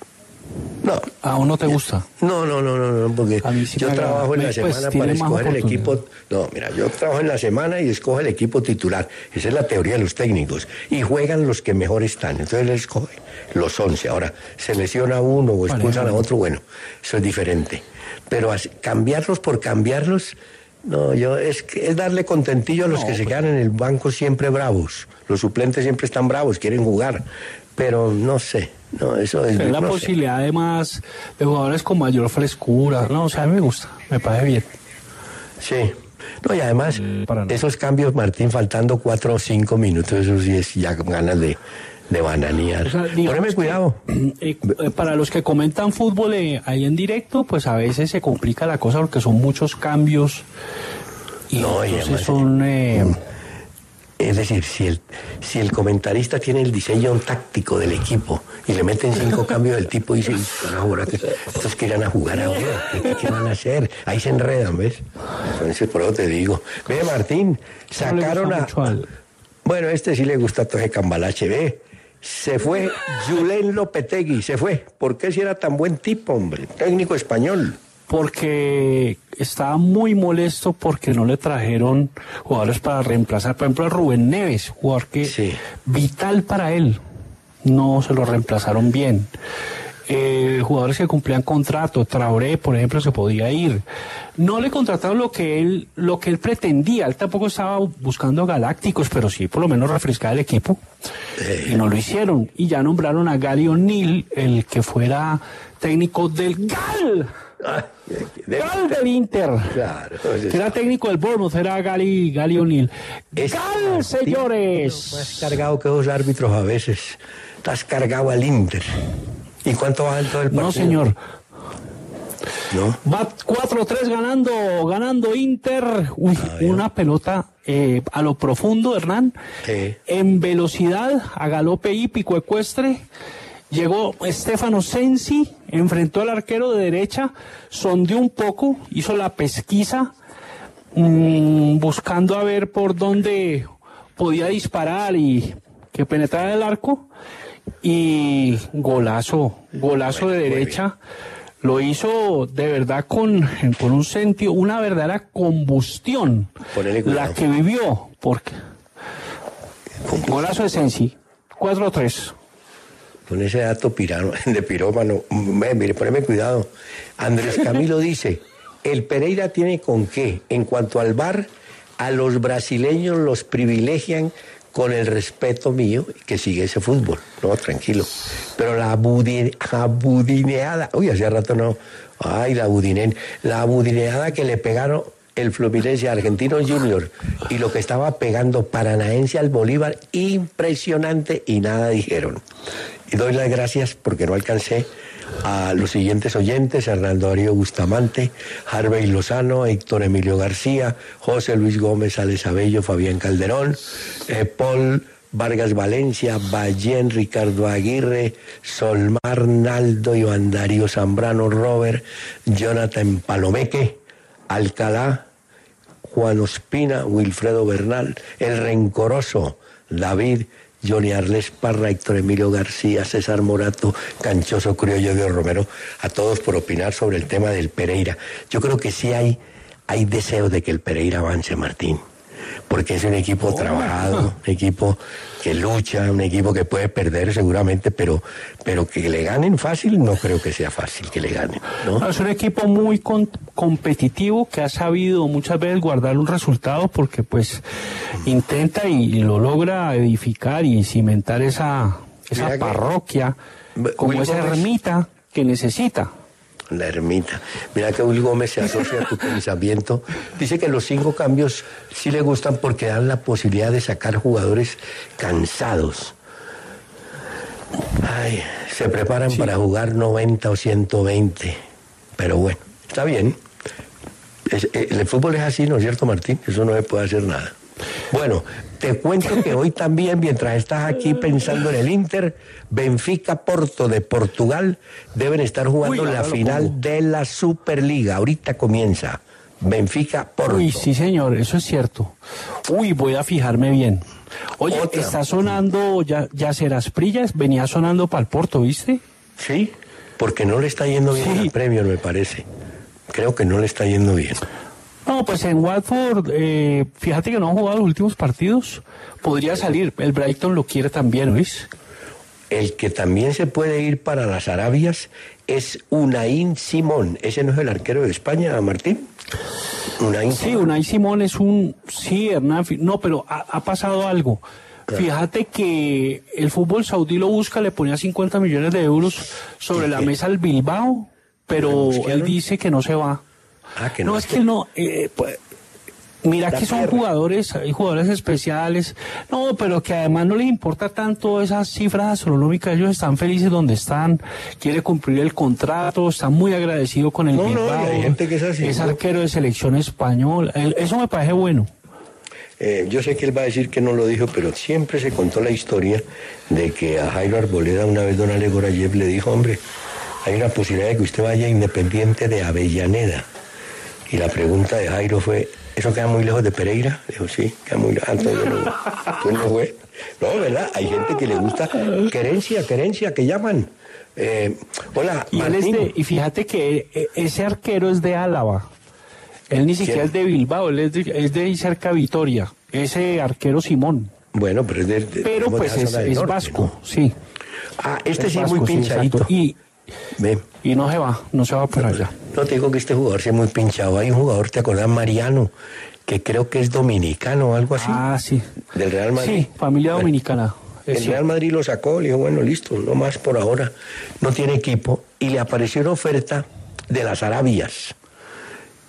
No. ¿A no te gusta? No, no, no, no, no porque yo trabajo en la pues, semana para escoger el equipo. No, mira, yo trabajo en la semana y escojo el equipo titular. Esa es la teoría de los técnicos. Y juegan los que mejor están. Entonces él escoge los 11. Ahora, se lesiona uno o expulsan a otro, bueno, eso es diferente. Pero cambiarlos por cambiarlos, no, yo es, es darle contentillo a los que se pues quedan en el banco siempre bravos. Los suplentes siempre están bravos, quieren jugar. Pero no sé, no, eso es... la posibilidad de más, de jugadores con mayor frescura, no, o sea, a mí me gusta, me parece bien. Sí. No, y además, esos cambios, Martín, faltando cuatro o cinco minutos, eso sí es ya ganas de, de bananear. O cuidado. Eh, eh, para los que comentan fútbol eh, ahí en directo, pues a veces se complica la cosa porque son muchos cambios. Y no, entonces son... Es decir, si el, si el comentarista tiene el diseño táctico del equipo y le meten cinco cambios del tipo y dicen, ahora que estos que a jugar ahora, ¿qué, van a hacer? Ahí se enredan, ¿ves? Entonces, por eso te digo. Ve, Martín, sacaron a... Bueno, este sí le gusta ese cambalache, ve. Se fue Julen Lopetegui, se fue. ¿Por qué si era tan buen tipo, hombre? Técnico español porque estaba muy molesto porque no le trajeron jugadores para reemplazar, por ejemplo, a Rubén Neves, jugador que vital para él, no se lo reemplazaron bien. Eh, jugadores que cumplían contrato, Traoré, por ejemplo, se podía ir. No le contrataron lo que él, lo que él pretendía. Él tampoco estaba buscando galácticos, pero sí por lo menos refrescar el equipo. Y no lo hicieron. Y ya nombraron a Gary O'Neill, el que fuera técnico del GAL. Gal del Inter. Claro. era técnico del Bournemouth, era Gali, Gali O'Neill. Gal, señores. Más cargado que los árbitros a veces. Estás cargado al Inter. ¿Y cuánto va todo el partido? No, señor. ¿No? Va 4-3 ganando, ganando Inter. Uy, una pelota eh, a lo profundo, Hernán. En velocidad, a galope hípico ecuestre. Llegó Stefano Sensi, enfrentó al arquero de derecha, sondeó un poco, hizo la pesquisa, mm, buscando a ver por dónde podía disparar y que penetrara el arco. Y golazo, golazo de derecha. Lo hizo de verdad con, con un sentido, una verdadera combustión. La que vivió, porque. Golazo de Sensi, 4-3 con ese dato pirano, de pirómano. Mire, poneme cuidado. Andrés Camilo dice, el Pereira tiene con qué. En cuanto al bar, a los brasileños los privilegian con el respeto mío que sigue ese fútbol. No, tranquilo. Pero la, budineada, uy, hace rato no. Ay, la budine, la budineada que le pegaron el Fluminense Argentino Junior y lo que estaba pegando Paranaense al Bolívar, impresionante y nada dijeron. Y doy las gracias porque no alcancé a los siguientes oyentes, Hernando Darío Bustamante, Harvey Lozano, Héctor Emilio García, José Luis Gómez Alesabello, Fabián Calderón, eh, Paul Vargas Valencia, Ballén, Ricardo Aguirre, Solmar Naldo, Iván Darío Zambrano, Robert, Jonathan Palomeque, Alcalá, Juan Ospina, Wilfredo Bernal, el rencoroso David Johnny Arles Parra, Héctor Emilio García, César Morato, Canchoso Criollo de Romero, a todos por opinar sobre el tema del Pereira. Yo creo que sí hay, hay deseo de que el Pereira avance, Martín porque es un equipo trabajado, un equipo que lucha, un equipo que puede perder seguramente, pero, pero que le ganen fácil, no creo que sea fácil que le ganen. Es un equipo muy competitivo que ha sabido muchas veces guardar un resultado porque pues intenta y, lo logra edificar y cimentar esa, esa parroquia como esa ermita que necesita la ermita. Mira que Will Gómez se asocia a tu pensamiento. Dice que los cinco cambios sí le gustan porque dan la posibilidad de sacar jugadores cansados. Ay, se preparan para jugar 90 o 120. Pero bueno, está bien. Eh, el fútbol es así, ¿no es cierto, Martín? Eso no se puede hacer nada. Bueno, te cuento que hoy también, mientras estás aquí pensando en el Inter, Benfica Porto de Portugal deben estar jugando la final de la Superliga. Ahorita comienza. Benfica Porto. Uy, sí, señor, eso es cierto. Uy, voy a fijarme bien. Oye, está sonando, ya, ya serás Prillas, venía sonando para el Porto, ¿viste? Sí. Porque no le está yendo bien Sí. el premio, me parece. Creo que no le está yendo bien. No, pues en Watford, eh, fíjate que no han jugado los últimos partidos. Podría salir. El Brighton lo quiere también, ¿oís? El que también se puede ir para las Arabias es Unaín Simón. Ese no es el arquero de España, Martín. Unaín Sí, Unai Simón es un... Sí, Hernán. No, pero ha, ha pasado algo. Fíjate que el fútbol saudí lo busca, le ponía 50 millones de euros sobre la mesa al Bilbao, pero él dice que no se va. Ah, que no, no, es que no... eh, pues, mira que son jugadores, hay jugadores especiales. No, pero que además no les importa tanto esas cifras astronómicas. Ellos están felices donde están, quiere cumplir el contrato, están muy agradecidos con el No, no, Bilbao. y hay gente que es así, ¿no? arquero de selección español. Eh, Eso me parece bueno. Eh, yo sé que él va a decir que no lo dijo, pero siempre se contó la historia de que a Jairo Arboleda una vez don Ale Gorayev le dijo, hombre, hay una posibilidad de que usted vaya independiente de Avellaneda. Y la pregunta de Jairo fue, ¿eso queda muy lejos de Pereira? Dijo, sí, queda muy lejos. Entonces, no, pues no fue. No, ¿verdad? Hay gente que le gusta querencia, querencia, que llaman. Eh, hola, Y, él es Martín. de- y fíjate que eh, ese arquero es de Álava. Él ni siquiera es de Bilbao, él es de, es de cerca Vitoria. Ese arquero Simón. Bueno, pero es de, de- Pero pues es, norte, vasco, ¿no? sí. Ah, este Es sí es muy pinchadito. exacto. y, Ve. y no se va, no se va para allá. No te digo que este jugador sea muy pinchado. Hay un jugador, ¿te acordás? Mariano, que creo que es dominicano o algo así. Ah, sí. Del Real Madrid. Sí, familia dominicana. El Real Madrid lo sacó, le dijo, bueno, listo, no más por ahora. No tiene equipo. Y le apareció una oferta de las Arabias.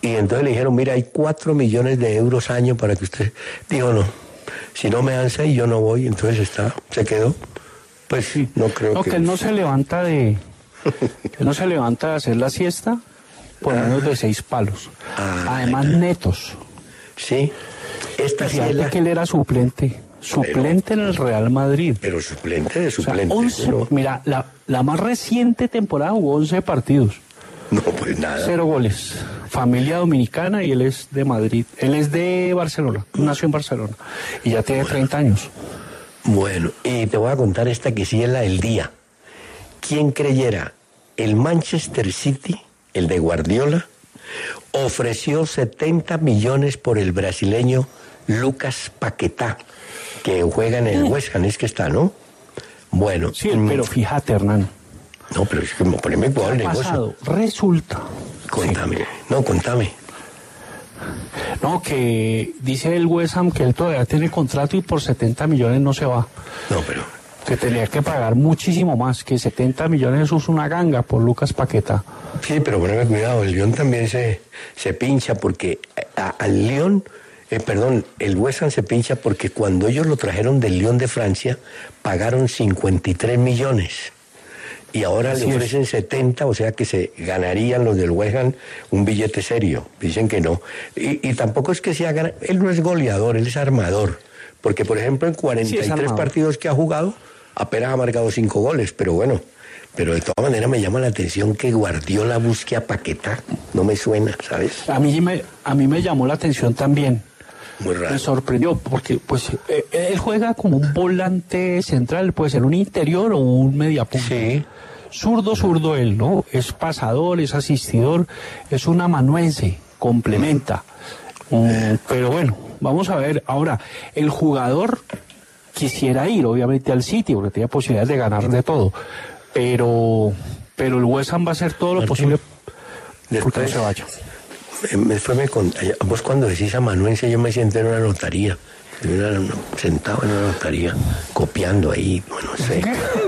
Y entonces le dijeron, mira, hay cuatro millones de euros año para que usted... Dijo, no, si no me dan seis, yo no voy. Entonces está, se quedó. Pues sí, no creo No, que... que él no se levanta de. Él no se levanta de hacer la siesta por menos de seis palos. Ah, Además, netos. Sí. Esta Fíjate la- que él era suplente. Suplente en el Real Madrid. Pero suplente de O sea, suplente. 11, ¿no? mira, la, la más reciente temporada jugó 11 partidos, No, pues nada. cero goles. Familia dominicana y él es de Madrid. Él es de Barcelona, nació en Barcelona y ya tiene 30 años. Bueno, y te voy a contar esta que sí es la del día. ¿Quién creyera? El Manchester City, el de Guardiola, ofreció 70 millones por el brasileño Lucas Paquetá, que juega en el West Ham, es que está, ¿no? Bueno, Sí, mm, pero fíjate, Hernán, no, pero es que me poneme cuidado el ¿qué ha negocio. pasado? Resulta, Contame, no, contame. no, que dice el West Ham que él todavía tiene contrato y por 70 millones no se va. No, pero Que tenía que pagar muchísimo más, que 70 millones eso es una ganga por Lucas Paqueta. Sí, pero poneme cuidado, el León también se, se pincha porque a- al León, eh, perdón, el West Ham se pincha porque cuando ellos lo trajeron del León de Francia, pagaron 53 millones. Y ahora Así le es. ofrecen 70, o sea que se ganarían los del West Ham un billete serio. Dicen que no. Y, y tampoco es que sea gran- él no es goleador, él es armador. Porque, por ejemplo, en 43 armador. partidos que ha jugado, apenas ha marcado 5 goles, pero bueno. Pero de todas maneras me llama la atención que Guardiola busque a Paquetá. No me suena, ¿sabes? A mí me, a mí me llamó la atención también. Muy raro. Me sorprendió porque pues eh, él juega como un volante central, puede ser un interior o un mediapunta. Sí. Zurdo, zurdo él, ¿no? Es pasador, es asistidor, es un amanuense, complementa. Mm, pero bueno, vamos a ver. Ahora, el jugador quisiera ir, obviamente, al sitio, porque tiene posibilidades de ganar de todo. Pero, pero el West Ham va a hacer todo lo posible porque no Después, se vaya. eh, después me eh, vos cuando decís amanuense yo me siento en una notaría. Sentado en una notaría, copiando ahí, bueno, no sé.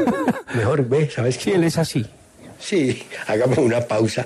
Mejor ve, ¿sabes Sí, qué? él es así. Sí, hagamos una pausa.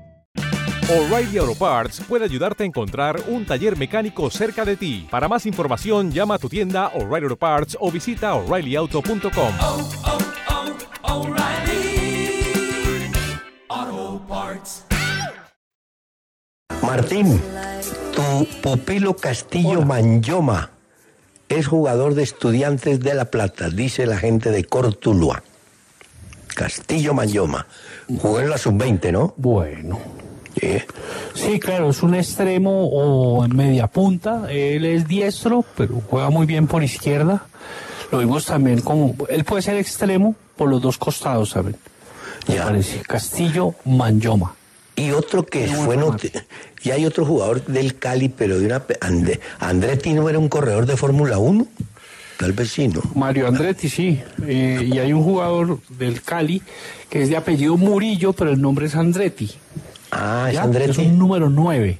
O'Reilly Auto Parts puede ayudarte a encontrar un taller mecánico cerca de ti. Para más información, llama a tu tienda O'Reilly Auto Parts o visita oreillyauto.com. Oh, oh, Martín, tu pupilo Castillo Hola. Manyoma es jugador de Estudiantes de La Plata, dice la gente de Cortulua. Castillo Manyoma. Jugó en la sub-20, ¿no? Bueno. Sí. Sí, claro, es un extremo o en media punta. Él es diestro, pero juega muy bien por izquierda. Lo vimos también como. Él puede ser extremo por los dos costados, ¿saben? Ya. parece. Castillo Manyoma. Y otro que fue noti- y hay otro jugador del Cali, pero de una Ande- Andretti no era un corredor de Fórmula 1, tal vez sí, ¿no? Mario Andretti, sí. Eh, y hay un jugador del Cali que es de apellido Murillo, pero el nombre es Andretti. Ah, es ¿ya? Andretti. Es un número 9.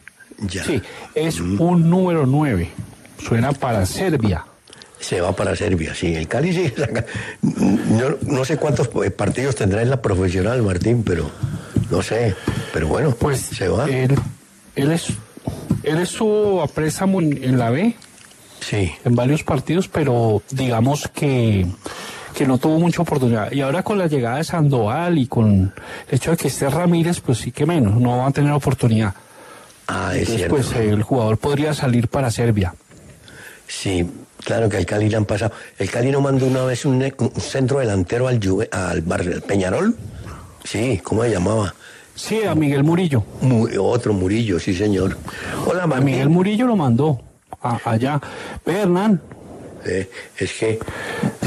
Ya. Sí, es un número 9. Suena para Serbia. Se va para Serbia, sí. El Cali sí No, no sé cuántos eh, partidos tendrá en la profesional, Martín, pero no sé. Pero bueno, Pues se va. Él, él, es, él estuvo a préstamo en, en la B, sí. en varios partidos, pero digamos que, que no tuvo mucha oportunidad. Y ahora con la llegada de Sandoval y con el hecho de que esté Ramírez, pues sí que menos, no va a tener oportunidad. Ah, es Entonces, cierto. pues el jugador podría salir para Serbia. Sí, claro que al Cali le han pasado. El Cali no mandó una vez un, un centro delantero al, Juve- al Bar- al Peñarol. Sí, ¿cómo se llamaba? Sí, a Miguel Murillo. Mu- otro Murillo, sí, señor. Hola, A Martín. Miguel Murillo lo mandó a- allá. Ve, Hernán, Eh, es que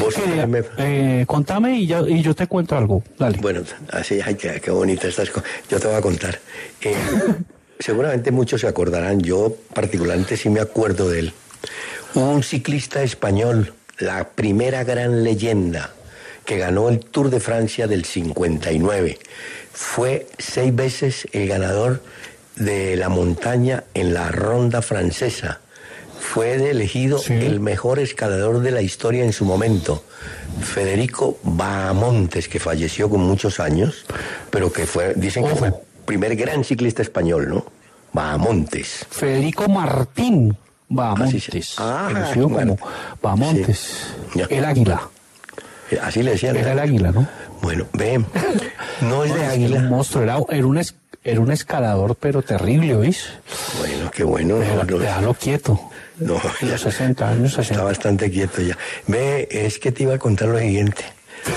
vos me- eh, contame y, ya- y yo te cuento algo. Dale. Bueno, así, ay, qué, qué bonita estas cosas. Yo te voy a contar. Eh, seguramente muchos se acordarán, yo particularmente sí me acuerdo de él. Un ciclista español, la primera gran leyenda, que ganó el Tour de Francia del 59. Fue seis veces el ganador de la montaña en la ronda francesa. Fue elegido Sí. el mejor escalador de la historia en su momento. Federico Bahamontes, que falleció con muchos años, pero que fue, dicen que Ojo. fue el primer gran ciclista español, ¿no? Bahamontes. Federico Martín Bahamontes. Ah, conocido bueno. como Bahamontes. Sí. El águila. Así le decían. Era el águila, ¿no? Bueno, ve, no es de Era un águila. monstruo, era, era un, es- era un escalador, pero terrible, ¿oís? Bueno, qué bueno. Déjalo, no, no, déjalo quieto. No, ya los 60 años, está 60. bastante quieto ya. Ve, es que te iba a contar lo siguiente.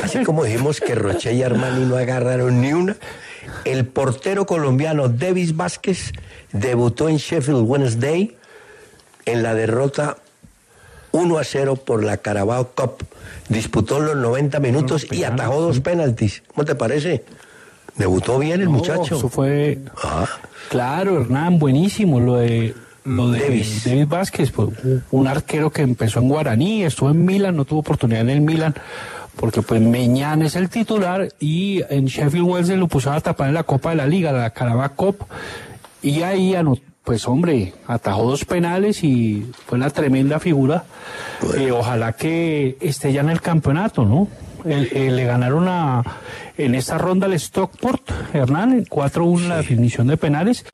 Así como dijimos que Roche y Armani no agarraron ni una, el portero colombiano Davis Vázquez debutó en Sheffield Wednesday en la derrota 1 a 0 por la Carabao Cup. Disputó los 90 minutos y atajó dos penaltis. ¿Cómo te parece? Debutó bien el No, muchacho. Eso fue. Ah, Claro, Hernán, buenísimo. Lo de. Lo de Davis. David Vázquez, pues, un- arquero que empezó en Guaraní, estuvo en Milan, no tuvo oportunidad en el Milan, porque pues Meñán es el titular y en Sheffield Wednesday lo pusieron a tapar en la Copa de la Liga, la Carabao Cup, y ahí anotó, pues hombre, atajó dos penales y fue una tremenda figura. Bueno. Eh, ojalá que esté ya en el campeonato, ¿no? Eh, le ganaron a, en esta ronda al Stockport, Hernán, en 4-1 en la definición de penales.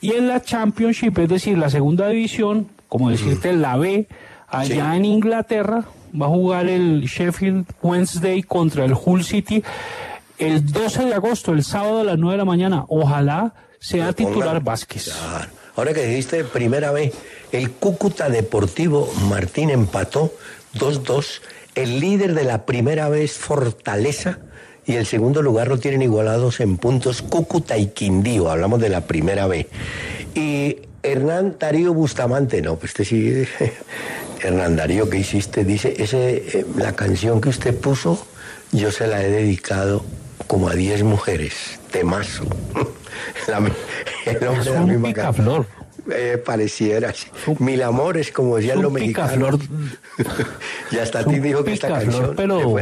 Y en la Championship, es decir, la segunda división, como decirte, la B, allá en Inglaterra, va a jugar el Sheffield Wednesday contra el Hull City el 12 de agosto, el sábado a las 9 de la mañana. Ojalá sea titular Vázquez. Claro. Ahora que dijiste primera vez, el Cúcuta Deportivo Martín empató 2-2. El líder de la primera vez, Fortaleza, y el segundo lugar lo tienen igualados en puntos Cúcuta y Quindío. Hablamos de la primera vez. Y Hernán Darío Bustamante, no, pues este sí. Hernán Darío, ¿qué hiciste? Dice, ese, eh, la canción que usted puso, yo se la he dedicado como a 10 mujeres. Temazo. La el hombre Es un picaflor. Eh, pareciera así. Mil amores, como decían los un mexicanos. y hasta ti un dijo que esta canción pero-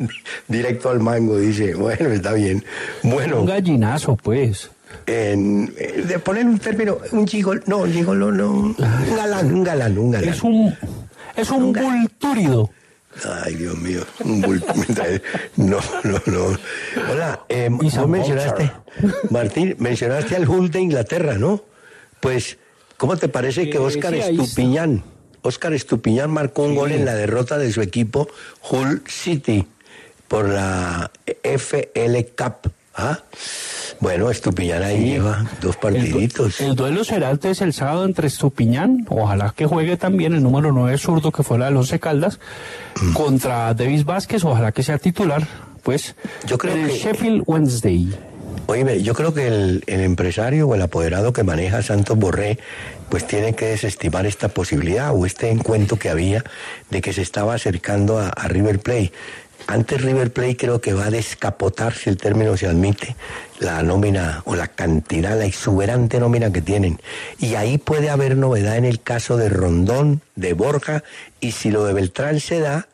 directo al mango, dice. Bueno, está bien. Bueno, Un gallinazo, pues. en- eh, de poner un término, un gigol, no, un gigolo, no, un galán, un galán, un galán. Es un, es un vultúrido. Ay, Dios mío, un. No, no, no. Hola, eh, vos mencionaste. Martín, mencionaste al Hull de Inglaterra, ¿no? Pues, ¿cómo te parece que Eh, Óscar sí, ahí está. Estupiñán, Óscar Estupiñán marcó un gol en la derrota de su equipo Hull City por la FL Cup Ah, bueno, Estupiñán ahí lleva dos partiditos. El, duelo será antes el sábado entre Estupiñán, ojalá que juegue también el número 9 zurdo que fuera de los Caldas, mm. contra Davis Vázquez, ojalá que sea titular, pues, yo creo en el Sheffield Wednesday. Oye, yo creo que el, empresario o el apoderado que maneja Santos Borré, pues tiene que desestimar esta posibilidad o este encuentro que había de que se estaba acercando a, a River Plate. Antes River Plate creo que va a descapotar, si el término se admite, la nómina o la cantidad, la exuberante nómina que tienen. Y ahí puede haber novedad en el caso de Rondón, de Borja, y si lo de Beltrán se da,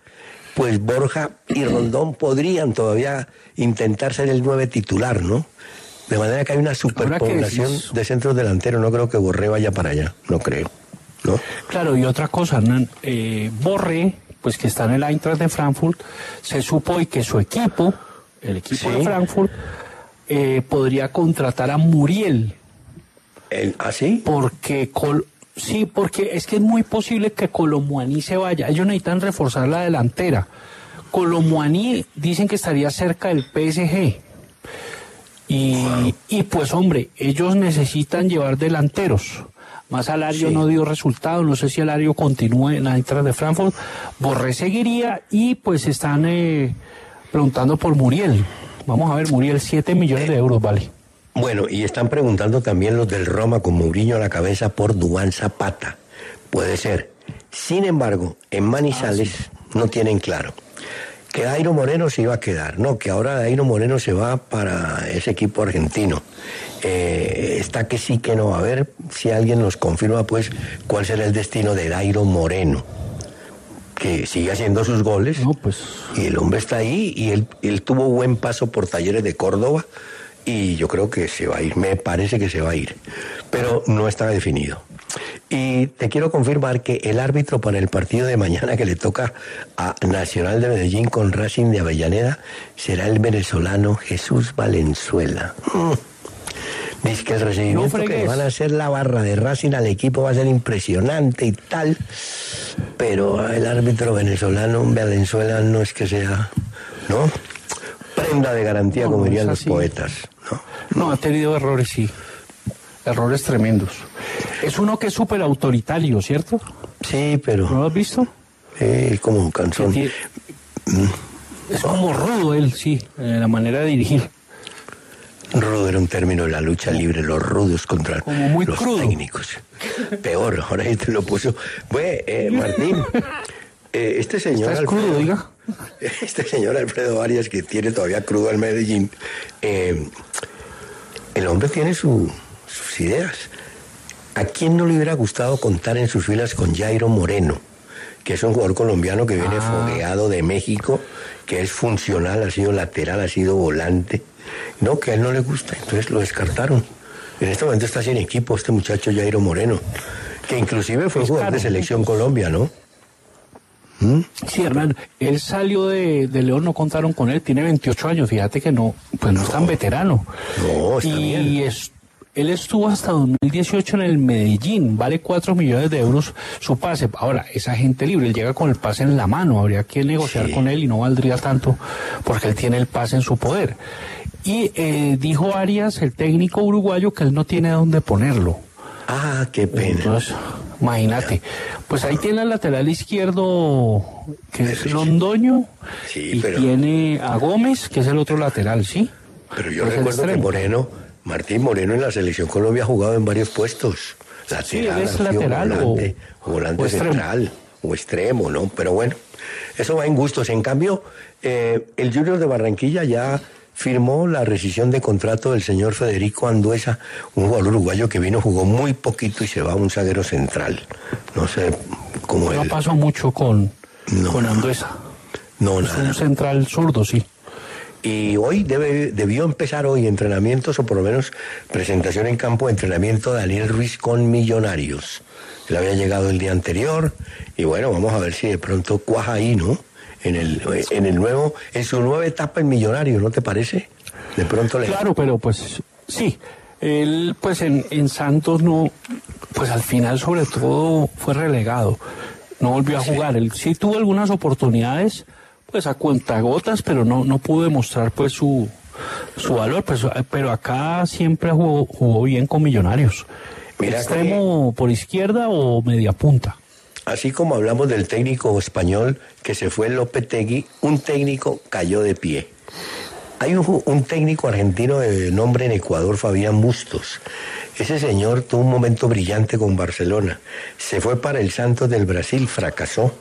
pues Borja y Rondón podrían todavía intentar ser el nueve titular, ¿no? De manera que hay una superpoblación de centros delanteros. No creo que Borré vaya para allá, no creo. ¿no? Claro, y otra cosa, eh, Borré pues que está en el Eintracht de Frankfurt, se supo hoy que su equipo, el equipo de Frankfurt, eh, podría contratar a Muriel. ¿Así? ¿Ah, porque sí, porque es que es muy posible que Colomuani se vaya. Ellos necesitan reforzar la delantera. Colomuani dicen que estaría cerca del PSG. Y, y pues hombre, ellos necesitan llevar delanteros. Más salario no dio resultado, no sé si el Alario continúe en la entrada de Frankfurt. Borré seguiría y pues están eh, preguntando por Muriel. Vamos a ver, Muriel, 7 millones de euros vale. Bueno, y están preguntando también los del Roma con Mourinho a la cabeza por Duan Zapata. Puede ser. Sin embargo, en Manizales ah, no tienen claro que Dairo Moreno se iba a quedar, no, que ahora Dairo Moreno se va para ese equipo argentino. Eh, está que sí que no. A ver si alguien nos confirma, pues, cuál será el destino de Dairo Moreno. Que sigue haciendo sus goles. No, pues... Y el hombre está ahí y él, él tuvo buen paso por talleres de Córdoba y yo creo que se va a ir, me parece que se va a ir, pero no está definido. Y te quiero confirmar que el árbitro para el partido de mañana que le toca a Nacional de Medellín con Racing de Avellaneda será el venezolano Jesús Valenzuela. Mm. Dice que el recibimiento que van a hacer la barra de Racing al equipo va a ser impresionante y tal, pero el árbitro venezolano Valenzuela no es que sea, ¿no? Prenda de garantía, como dirían los poetas, ¿no? No, ha tenido errores, sí. Errores tremendos. Es uno que es súper autoritario, ¿cierto? Sí, pero... ¿No lo has visto? Sí, como un canción. Es como rudo él, sí, en la manera de dirigir. Rudo era un término de la lucha libre, los rudos contra los técnicos. Peor, ahora te lo puso. Bueno, eh, Martín, eh, este señor... ¿Estás crudo, diga? Este señor Alfredo Arias, que tiene todavía crudo al Medellín, eh, el hombre tiene sus ideas. ¿A quién no le hubiera gustado contar en sus filas con Jairo Moreno, que es un jugador colombiano que viene ah. fogueado de México, que es funcional, ha sido lateral, ha sido volante? No, que a él no le gusta, entonces lo descartaron. En este momento está sin equipo este muchacho Jairo Moreno, que inclusive fue jugador de selección Colombia, ¿no? ¿Mm? Sí, hermano, él salió de, León, no contaron con él, tiene 28 años, fíjate que no, pues no, es tan veterano. No, está y bien. Es, él estuvo hasta 2018 en el Medellín, vale 4 millones de euros su pase. Ahora, es agente libre, él llega con el pase en la mano, habría que negociar con él y no valdría tanto porque él tiene el pase en su poder. Y eh, dijo Arias, el técnico uruguayo, que él no tiene dónde ponerlo. Ah, qué pena. Entonces, imagínate. Pues ahí tiene el lateral izquierdo, que es Londoño, sí, y tiene a Gómez, que es el otro lateral, ¿sí? Pero yo recuerdo que Moreno Martín Moreno en la selección Colombia ha jugado en varios puestos. Lateral, sí, lateral volante, o, volante central o extremo, ¿no? Pero bueno, eso va en gustos. En cambio, eh, el Junior de Barranquilla ya firmó la rescisión de contrato del señor Federico Anduesa, un jugador uruguayo que vino, jugó muy poquito y se va a un zaguero central. No sé cómo No pasó mucho con, con Anduesa. No, es un central zurdo, sí. Y hoy debe, debió empezar hoy entrenamientos o por lo menos presentación en campo de entrenamiento de Daniel Ruiz con Millonarios. Él había llegado el día anterior y bueno, vamos a ver si de pronto cuaja ahí, ¿no? En el, en el nuevo, en su nueva etapa en Millonarios, ¿no te parece? De pronto le... Claro, pero pues sí, él pues en, en Santos no, pues al final sobre todo fue relegado, no volvió a jugar, él sí tuvo algunas oportunidades, pues a cuentagotas, pero no, no pudo demostrar pues su, su valor, pues, pero acá siempre jugó, jugó bien con Millonarios. Mira ¿Extremo por izquierda o media punta? Así como hablamos del técnico español que se fue Lopetegui, un técnico cayó de pie. Hay un, un técnico argentino de nombre en Ecuador, Fabián Bustos. Ese señor tuvo un momento brillante con Barcelona. Se fue para el Santos del Brasil, fracasó.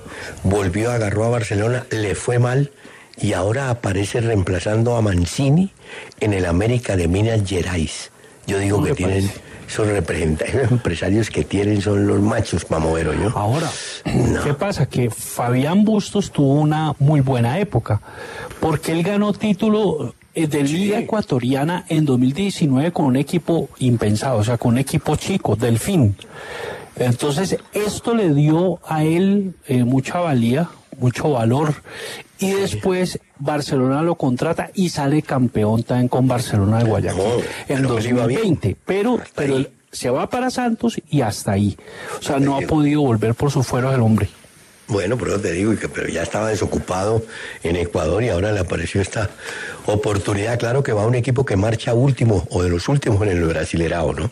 Volvió, agarró a Barcelona, le fue mal y ahora aparece reemplazando a Mancini en el América de Minas Gerais. Yo digo ¿Cómo que tienen, parece? Son representantes, empresarios que tienen, son los machos para mover, ¿no? Ahora, No. ¿qué pasa? Que Fabián Bustos tuvo una muy buena época, porque él ganó título eh, de Liga Ecuatoriana en 2019 con un equipo impensado, o sea, con un equipo chico, Delfín. Entonces, esto le dio a él eh, mucha valía, mucho valor, y después Barcelona lo contrata y sale campeón también con Barcelona de Guayaquil No, en pero él iba bien. 2020. Pero, pero se va para Santos y hasta ahí. O sea, no ha podido volver por sus fueros el hombre. Bueno, pero te digo, que, pero ya estaba desocupado en Ecuador y ahora le apareció esta oportunidad. Claro que va un equipo que marcha último o de los últimos en el Brasilerao, ¿no?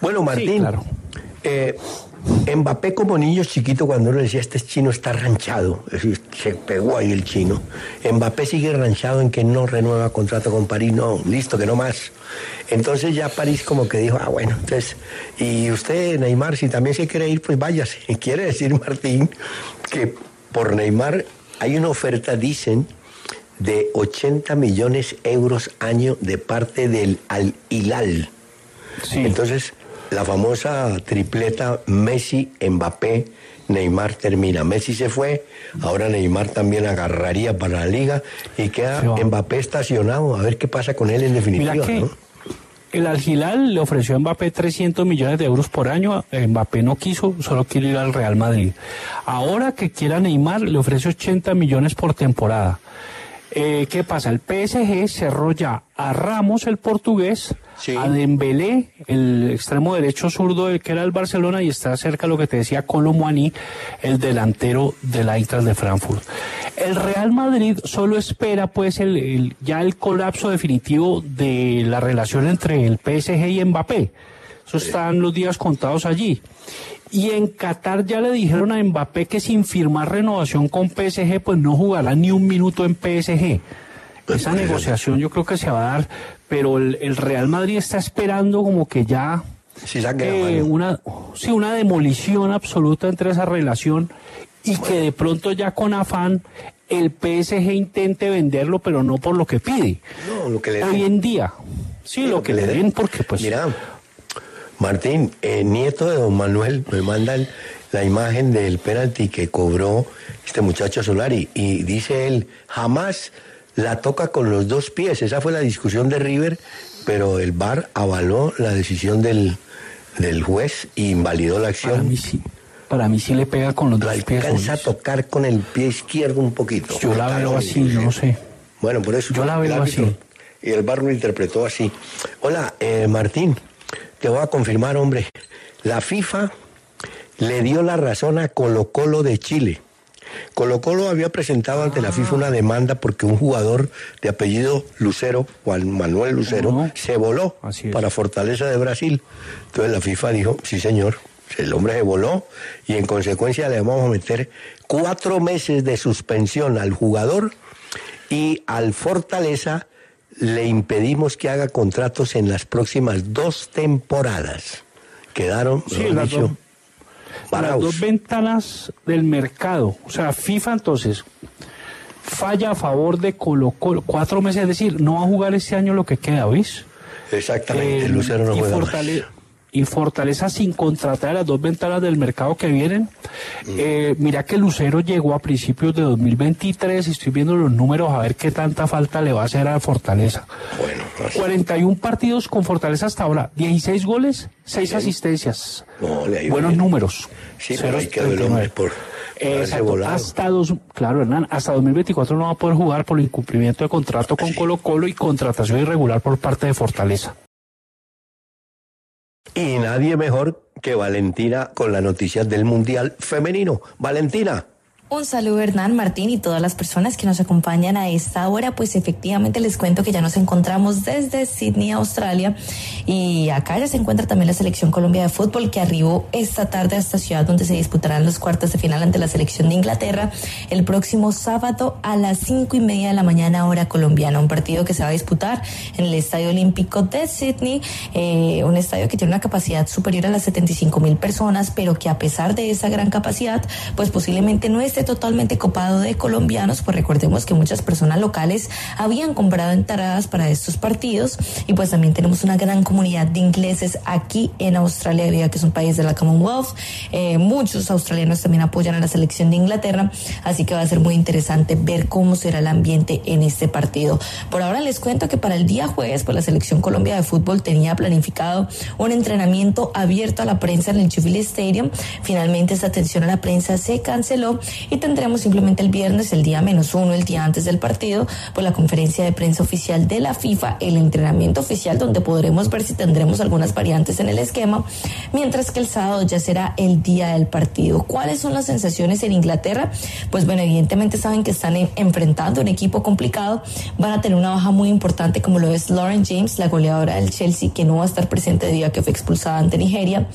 Bueno, Martín, claro. eh, Mbappé como niño chiquito cuando uno decía este chino está ranchado, es decir, se pegó ahí el chino. Mbappé sigue ranchado en que no renueva contrato con París, no, listo, que no más. Entonces ya París como que dijo, ah bueno, entonces, y usted Neymar, si también se quiere ir, pues váyase. Quiere decir Martín que por Neymar hay una oferta, dicen, de 80 millones euros año de parte del Al Hilal. Sí. Entonces, la famosa tripleta Messi, Mbappé, Neymar termina. Messi se fue, ahora Neymar también agarraría para la liga y queda. Mbappé estacionado. A ver qué pasa con él en definitiva. Mira que ¿no? el Al Hilal le ofreció a Mbappé 300 millones de euros por año. Mbappé no quiso, solo quiere ir al Real Madrid. Ahora que quiera Neymar, le ofrece 80 millones por temporada. Eh, ¿Qué pasa? El PSG cerró ya a Ramos, el portugués, Sí. a Dembélé, el extremo derecho zurdo del que era el Barcelona, y está cerca lo que te decía Colomwani, el delantero del Eintracht de Frankfurt. El Real Madrid solo espera pues el, el- ya el colapso definitivo de la relación entre el PSG y Mbappé. Eso están los días contados allí. Y en Qatar ya le dijeron a Mbappé que sin firmar renovación con PSG, pues no jugará ni un minuto en PSG. Esa pues, negociación yo creo que se va a dar, pero el, el Real Madrid está esperando como que ya Sí, eh, una, sí, una demolición absoluta entre esa relación y que de pronto ya con afán el PSG intente venderlo, pero no por lo que pide. No, lo que le Hoy den. en día, sí, lo que le den, porque pues... Mira, Martín, el nieto de don Manuel me manda el- la imagen del penalti que cobró este muchacho Solari y dice él, jamás la toca con los dos pies. Esa fue la discusión de River, pero el VAR avaló la decisión del, del juez e invalidó la Para acción. mí sí, para mí sí le pega con los Lo dos pies. alcanza a tocar con el pie izquierdo un poquito. Yo la veo así, yo no sé. Bueno, por eso. Yo la veo así. Y el bar lo interpretó así. Hola, eh, Martín, te voy a confirmar, hombre. La FIFA le dio la razón a Colo Colo de Chile. Colo Colo había presentado ante la FIFA una demanda porque un jugador de apellido Lucero, Juan Manuel Lucero, se voló para Fortaleza de Brasil. Entonces la FIFA dijo, sí señor, el hombre se voló y en consecuencia le vamos a meter cuatro meses de suspensión al jugador y al Fortaleza le impedimos que haga contratos en las próximas dos temporadas. Quedaron, Sí, dicho, dos- Las parados. dos ventanas del mercado. O sea, FIFA entonces falla a favor de Colo Colo. Cuatro meses, es decir, no va a jugar este año lo que queda, ¿oís? Exactamente, Eh, Lucero no y, juega Fortale- más. Y Fortaleza sin contratar a las dos ventanas del mercado que vienen. Eh, mira que Lucero llegó a principios de 2023 y estoy viendo los números a ver qué tanta falta le va a hacer a Fortaleza. Bueno, así. 41 partidos con Fortaleza hasta ahora, 16 goles, 6 asistencias. No, le Buenos bien. números. Sí, pero el 0.39. hombre por, Exacto. Hasta dos, claro, Hernán, hasta 2024 no va a poder jugar por el incumplimiento de contrato con Colo Colo y contratación irregular por parte de Fortaleza. Y nadie mejor que Valentina con las noticias del Mundial Femenino. Valentina. Un saludo Hernán, Martín y todas las personas que nos acompañan a esta hora. Pues efectivamente les cuento que ya nos encontramos desde Sydney, Australia. Y acá ya se encuentra también la selección Colombia de fútbol que arribó esta tarde a esta ciudad donde se disputarán los cuartos de final ante la selección de Inglaterra el próximo sábado a las cinco y media de la mañana hora colombiana. Un partido que se va a disputar en el Estadio Olímpico de Sydney, eh, un estadio que tiene una capacidad superior a las 75 mil personas, pero que a pesar de esa gran capacidad, pues posiblemente no es totalmente copado de colombianos, pues recordemos que muchas personas locales habían comprado entradas para estos partidos y pues también tenemos una gran comunidad de ingleses aquí en Australia, debido a que es un país de la Commonwealth. Eh, muchos australianos también apoyan a la selección de Inglaterra, así que va a ser muy interesante ver cómo será el ambiente en este partido. Por ahora les cuento que para el día jueves, pues la selección Colombia de fútbol tenía planificado un entrenamiento abierto a la prensa en el Jubilee Stadium. Finalmente esta atención a la prensa se canceló y tendremos simplemente el viernes, el día menos uno, el día antes del partido, por la conferencia de prensa oficial de la FIFA, el entrenamiento oficial donde podremos ver si tendremos algunas variantes en el esquema, mientras que el sábado ya será el día del partido. ¿Cuáles son las sensaciones en Inglaterra? Pues bueno, evidentemente saben que están enfrentando un equipo complicado, van a tener una baja muy importante como lo es Lauren James, la goleadora del Chelsea, que no va a estar presente debido a que fue expulsada ante Nigeria.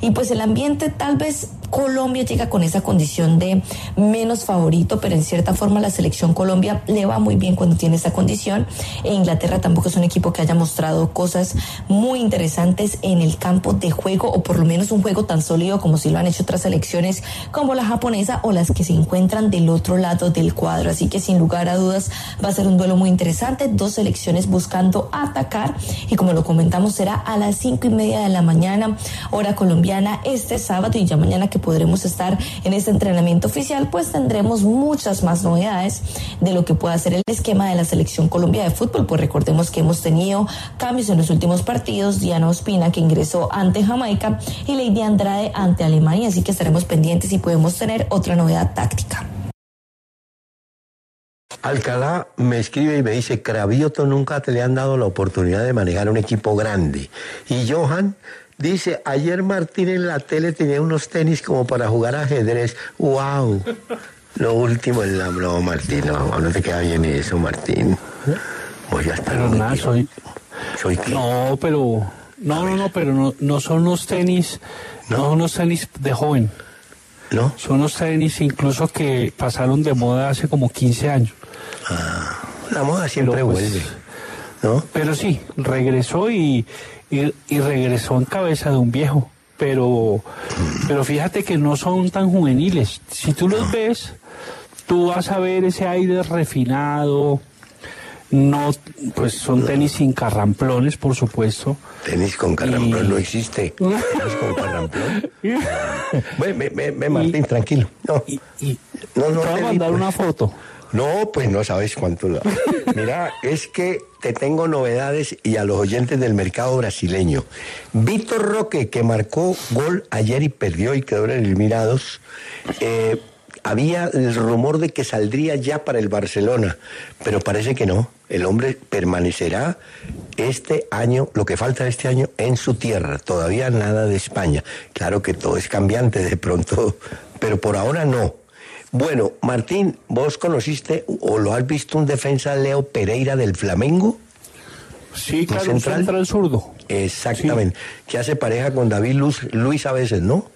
Y pues el ambiente tal vez Colombia llega con esa condición de menos favorito, pero en cierta forma la selección Colombia le va muy bien cuando tiene esa condición. E Inglaterra tampoco es un equipo que haya mostrado cosas muy interesantes en el campo de juego, o por lo menos un juego tan sólido como si lo han hecho otras selecciones como la japonesa o las que se encuentran del otro lado del cuadro. Así que sin lugar a dudas va a ser un duelo muy interesante. Dos selecciones buscando atacar y como lo comentamos será a las cinco y media de la mañana, hora colombiana, este sábado y ya mañana que podremos estar en este entrenamiento oficial, pues tendremos muchas más novedades de lo que pueda ser el esquema de la selección Colombia de fútbol, pues recordemos que hemos tenido cambios en los últimos partidos, Diana Ospina que ingresó ante Jamaica y Lady Andrade ante Alemania, así que estaremos pendientes y podemos tener otra novedad táctica. Alcalá me escribe y me dice, Cravioto nunca te le han dado la oportunidad de manejar un equipo grande. Y Johan Dice, ayer Martín en la tele tenía unos tenis como para jugar ajedrez. ¡Wow! Lo último en la... No, Martín, no, no te queda bien eso, Martín. Voy a estar... Pero nada, soy... ¿Soy qué? No, pero... No, no, no, pero no, no son unos tenis... No, son unos tenis de joven. ¿No? Son unos tenis incluso que pasaron de moda hace como 15 años. Ah, la moda siempre pues, vuelve. ¿No? Pero sí, regresó y, y, regresó en cabeza de un viejo. Pero, pero fíjate que no son tan juveniles. Si tú los ves, tú vas a ver ese aire refinado. No, pues son tenis sin carramplones, por supuesto. Tenis con carramplón no existe. Tenis con carramplón. Ve, Martín, tranquilo. No, no, no. Te voy a mandar una foto. No, pues no sabes cuánto. Mira, es que te tengo novedades y a los oyentes del mercado brasileño. Víctor Roque, que marcó gol ayer y perdió y quedó eliminados, eh, había el rumor de que saldría ya para el Barcelona, pero parece que no. El hombre permanecerá este año, lo que falta este año, en su tierra. Todavía nada de España. Claro que todo es cambiante de pronto, pero por ahora no. Bueno, Martín, ¿vos conociste o lo has visto un defensa Leo Pereira del Flamengo? Sí, claro, central? un central zurdo. Exactamente, que hace pareja con David Luz, Luis a veces, ¿no?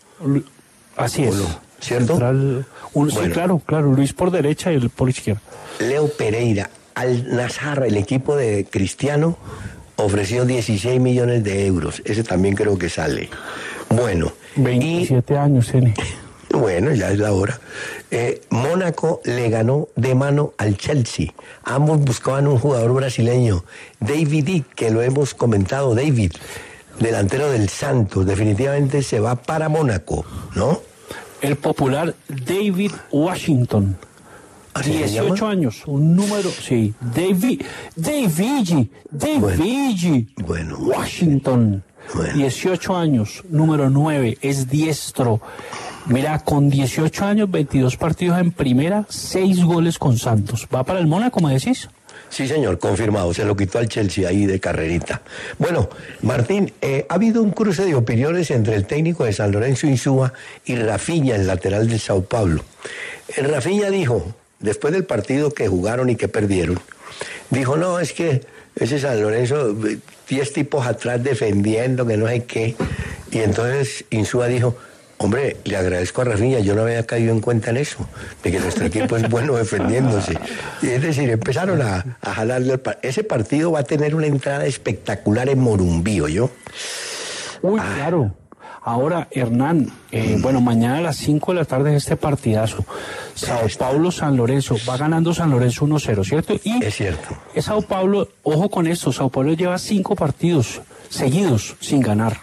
Así es. ¿Cierto? sí, claro, claro, Luis por derecha y el por izquierda. Leo Pereira, al Nazar, el equipo de Cristiano, ofreció 16 millones de euros. Ese también creo que sale. Bueno. 27 años tiene. Bueno, ya es la hora. Eh, Mónaco le ganó de mano al Chelsea. Ambos buscaban un jugador brasileño, David D, que lo hemos comentado, David, delantero del Santos. Definitivamente se va para Mónaco, ¿no? El popular David Washington. 18 años, un número, sí, David, David, David, bueno, Washington, 18 años, número 9, es diestro, Mira, con 18 años, 22 partidos en primera, 6 goles con Santos. ¿Va para el Mónaco, me decís? Sí, señor, confirmado. Se lo quitó al Chelsea ahí de carrerita. Bueno, Martín, eh, ha habido un cruce de opiniones entre el técnico de San Lorenzo Insúa y Rafiña, el lateral del Sao Paulo. El Rafiña dijo, después del partido que jugaron y que perdieron, dijo, no, es que ese San Lorenzo, 10 tipos atrás defendiendo, que no sé qué. Y entonces Insúa dijo, Hombre, le agradezco a Rafinha, yo no había caído en cuenta en eso, de que nuestro equipo es bueno defendiéndose. Y es decir, empezaron a, a jalarle. Ese partido va a tener una entrada espectacular en Morumbío, ¿yo? Uy, claro. Ahora, Hernán, eh, bueno, mañana a las 5 de la tarde es este partidazo. Sao Paulo, San Lorenzo. Va ganando San Lorenzo 1-0, ¿cierto? Y es cierto. Es Sao Paulo, ojo con esto, Sao Paulo lleva cinco partidos seguidos sin ganar.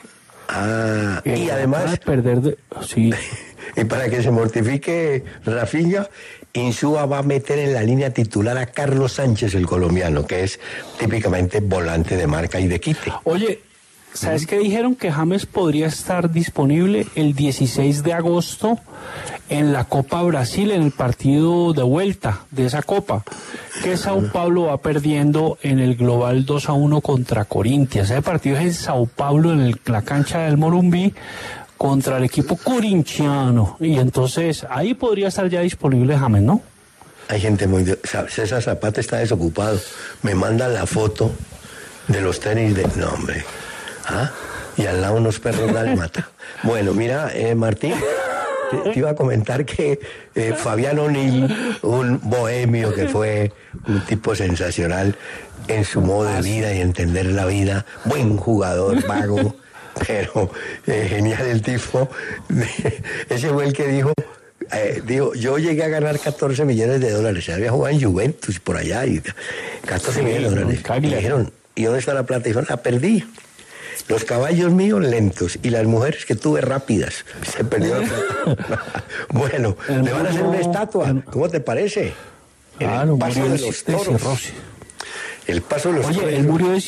Ah, y además. perder de, sí. y para que se mortifique Rafinha, Insúa va a meter en la línea titular a Carlos Sánchez, el colombiano, que es típicamente volante de marca y de quite. Oye, ¿sabes qué dijeron? Que James podría estar disponible el 16 de agosto en la Copa Brasil, en el partido de vuelta de esa Copa, que Sao Paulo va perdiendo en el global 2 a 1 contra Corinthians. Ese partido es en Sao Paulo, en la cancha del Morumbí, contra el equipo corintiano. Y entonces ahí podría estar ya disponible James, ¿no? Hay gente muy... César Zapata está desocupado. Me manda la foto de los tenis de... No, hombre. ¿Ah? Y al lado unos perros mata. Bueno, mira, eh, Martín, te, iba a comentar que eh, Fabián O'Neill, un bohemio que fue un tipo sensacional en su modo de vida y entender la vida, buen jugador, vago, pero eh, genial el tipo. Ese fue el que dijo, eh, digo, yo llegué a ganar 14 millones de dólares. Había jugado en Juventus por allá y 14 millones de dólares. Y le dijeron, ¿y dónde está la plata? Y dijeron, la perdí. Los caballos míos lentos y las mujeres que tuve rápidas. Se plata. bueno, le van a hacer una estatua. ¿Cómo te parece? El paso de los toros. El paso de los Oye, toros. él murió de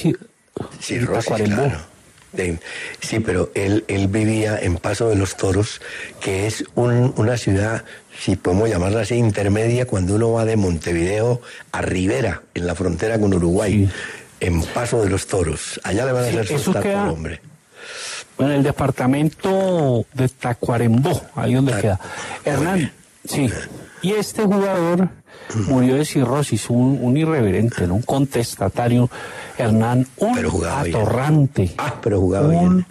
cirrosis, claro. Sí, pero él, él vivía en Paso de los Toros, que es un, una ciudad, si podemos llamarla así, intermedia, cuando uno va de Montevideo a Rivera, en la frontera con Uruguay, sí. En Paso de los Toros. Allá le van a hacer sí, queda, al hombre. En el departamento de Tacuarembó, ahí donde Ta queda. Hernán, sí. Y este jugador murió de cirrosis, un, un irreverente, ¿no? un contestatario, Hernán, un Pero jugaba bien. atorrante, Ah, pero jugaba un, bien.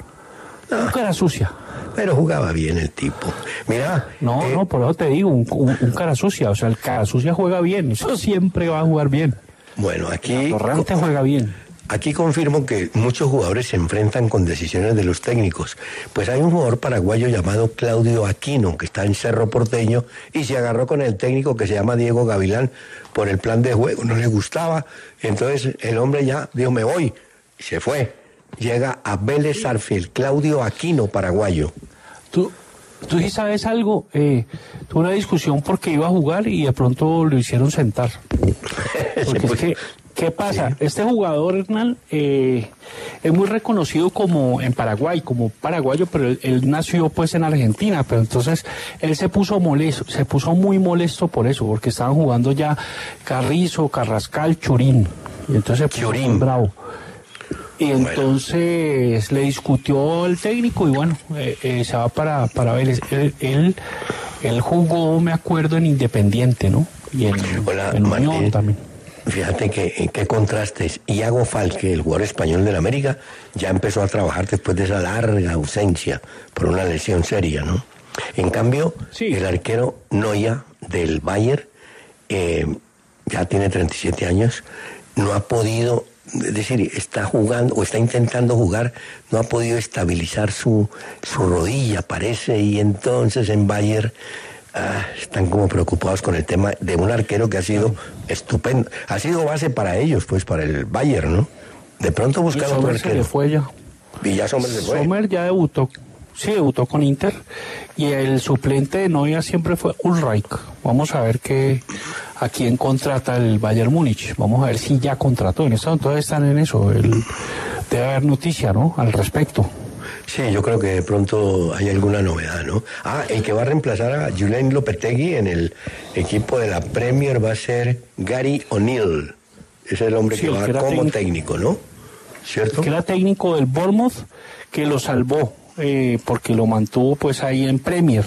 un cara sucia. Pero jugaba bien el tipo. Mira. No, eh, no, por eso te digo, un, un- un cara sucia, o sea, el cara sucia juega bien, eso siempre va a jugar bien. Bueno, aquí. Atorrante juega bien. Aquí confirmo que muchos jugadores se enfrentan con decisiones de los técnicos. Pues hay un jugador paraguayo llamado Claudio Aquino, que está en Cerro Porteño, y se agarró con el técnico que se llama Diego Gavilán por el plan de juego. No le gustaba. Entonces el hombre ya dijo, me voy. Y se fue. Llega a Vélez Arfiel, Claudio Aquino, paraguayo. Tú, tú sí sabes algo, eh, tuve una discusión porque iba a jugar y de pronto lo hicieron sentar. Porque es que, ¿qué pasa? Este jugador, Hernán, eh, es muy reconocido como en Paraguay, como paraguayo, pero él, él nació pues en Argentina, pero entonces él se puso molesto, se puso muy molesto por eso, porque estaban jugando ya Carrizo, Carrascal, Churín. Y entonces Churín. bravo. Y entonces le discutió el técnico y bueno, eh, eh, se va para, para Vélez. Él, él, él jugó, me acuerdo, en Independiente, ¿no? Y en, Hola, en Unión Martín. también. Fíjate que en qué contrastes. Iago Falque, el jugador español del América, ya empezó a trabajar después de esa larga ausencia por una lesión seria, ¿no? En cambio, Sí. el arquero Noya del Bayern eh, ya tiene 37 años, no ha podido, es decir, está jugando o está intentando jugar, no ha podido estabilizar su, su rodilla, parece, y entonces en Bayern ah, están como preocupados con el tema de un arquero que ha sido estupendo, ha sido base para ellos, pues para el Bayern, ¿no? De pronto buscar otro se le arquero. fue ya. Y ya Sommer se fue. Sommer ya debutó. Sí, debutó con Inter. Y el suplente de Noia siempre fue Ulreich. Vamos a ver qué, a quién contrata el Bayern Múnich. Vamos a ver si ya contrató. En eso entonces están en eso. El- debe haber noticia, ¿no? Al respecto. Sí, yo creo que de pronto hay alguna novedad, ¿no? Ah, el que va a reemplazar a Julián Lopetegui en el equipo de la Premier va a ser Gary O'Neill, Es el hombre Sí, que va que como técnico. técnico, ¿no? ¿Cierto? que era técnico del Bournemouth, que lo salvó, eh, porque lo mantuvo pues ahí en Premier.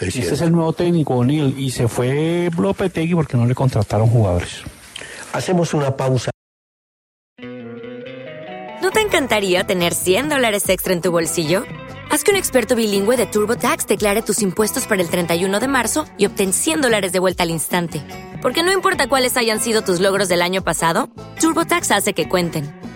Es este es el nuevo técnico, O'Neill, y se fue Lopetegui porque no le contrataron jugadores. Hacemos una pausa. ¿No te encantaría tener 100 dólares extra en tu bolsillo? Haz que un experto bilingüe de TurboTax declare tus impuestos para el 31 de marzo y obtén 100 dólares de vuelta al instante. Porque no importa cuáles hayan sido tus logros del año pasado, TurboTax hace que cuenten.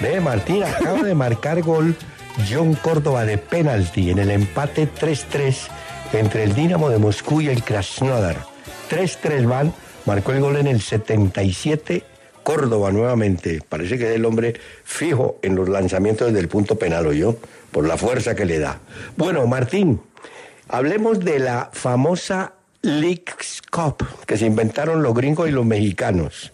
Ve, Martín, acaba de marcar gol John Córdoba de penalti en el empate 3-3 entre el Dinamo de Moscú y el Krasnodar. 3-3 van, marcó el gol en el 77. Córdoba nuevamente, parece que es el hombre fijo en los lanzamientos desde el punto penal, o yo, por la fuerza que le da. Bueno, Martín, hablemos de la famosa Leagues Cup que se inventaron los gringos y los mexicanos.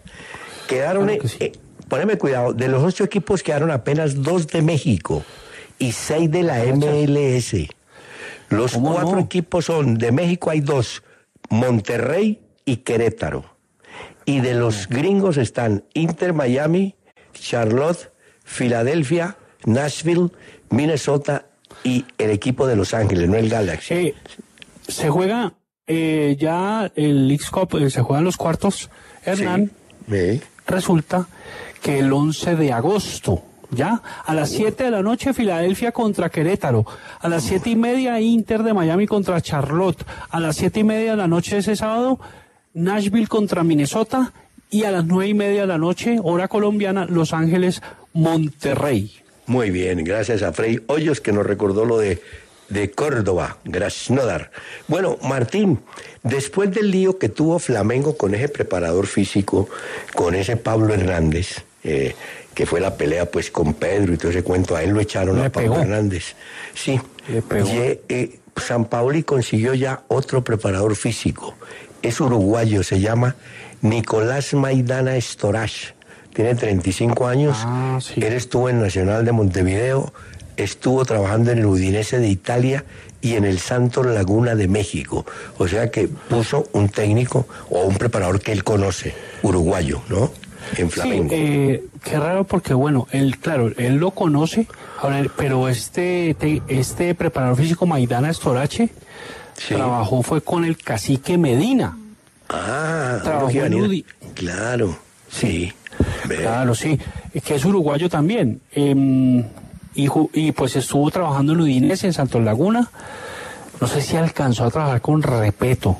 Quedaron, Claro que sí. Poneme cuidado, de los ocho equipos quedaron apenas dos de México y seis de la MLS. Los ¿Cómo cuatro no? equipos son, de México hay dos, Monterrey y Querétaro. Y de los gringos están Inter Miami, Charlotte, Filadelfia, Nashville, Minnesota y el equipo de Los Ángeles, no el Galaxy. Eh, se juega eh, ya el Leagues Cup, eh, se juegan los cuartos. Hernán, Sí. resulta que el 11 de agosto, ya, a las 7 de la noche Filadelfia contra Querétaro, a las siete y media Inter de Miami contra Charlotte, a las siete y media de la noche de ese sábado Nashville contra Minnesota. Y a las nueve y media de la noche, hora colombiana, Los Ángeles, Monterrey. Muy bien, gracias a Frei Hoyos que nos recordó lo de, de Córdoba, Krasnodar. Bueno, Martín, después del lío que tuvo Flamengo con ese preparador físico, con ese Pablo Hernández, eh, que fue la pelea pues con Pedro y todo ese cuento, a él lo echaron Le a Pablo pegó. Hernández. Sí, Le pegó. Y, eh, San Paoli consiguió ya otro preparador físico. Es uruguayo, se llama Nicolás Maidana Storach. Tiene 35 años. Ah, sí. Él estuvo en Nacional de Montevideo, estuvo trabajando en el Udinese de Italia y en el Santos Laguna de México. O sea que puso un técnico o un preparador que él conoce, uruguayo, ¿no? En Sí, Flamengo. eh, qué raro porque bueno, él, claro, él lo conoce, pero este, te- este preparador físico Maidana Estorache Sí. trabajó fue con el cacique Medina. ah, trabajó en Udi. Claro, sí. Claro, sí, que es uruguayo también. em, y, y pues estuvo trabajando en Udinese, en Santos Laguna. No sé si alcanzó a trabajar con Repeto.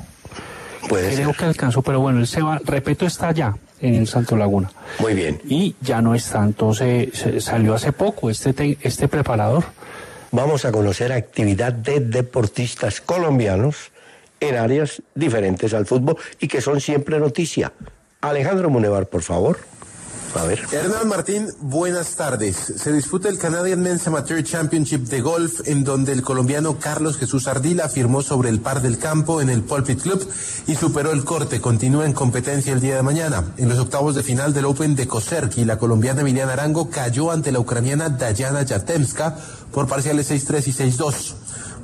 Puede Creo ser. que alcanzó, pero bueno, él se va. Repeto está allá, en el Santos Laguna. Muy bien. Y ya no está, entonces se- salió hace poco este, te- este preparador. Vamos a conocer actividad de deportistas colombianos en áreas diferentes al fútbol y que son siempre noticia. Alejandro Munevar, por favor. A. Hernán Martín, buenas tardes. Se disputa el Canadian Men's Amateur Championship de golf, en donde el colombiano Carlos Jesús Ardila firmó sobre el par del campo en el Pulpit Club y superó el corte. Continúa en competencia el día de mañana. En los octavos de final del Open de Koserki, la colombiana Emiliana Arango cayó ante la ucraniana Dayana Yatemska por parciales 6-3 y 6-2.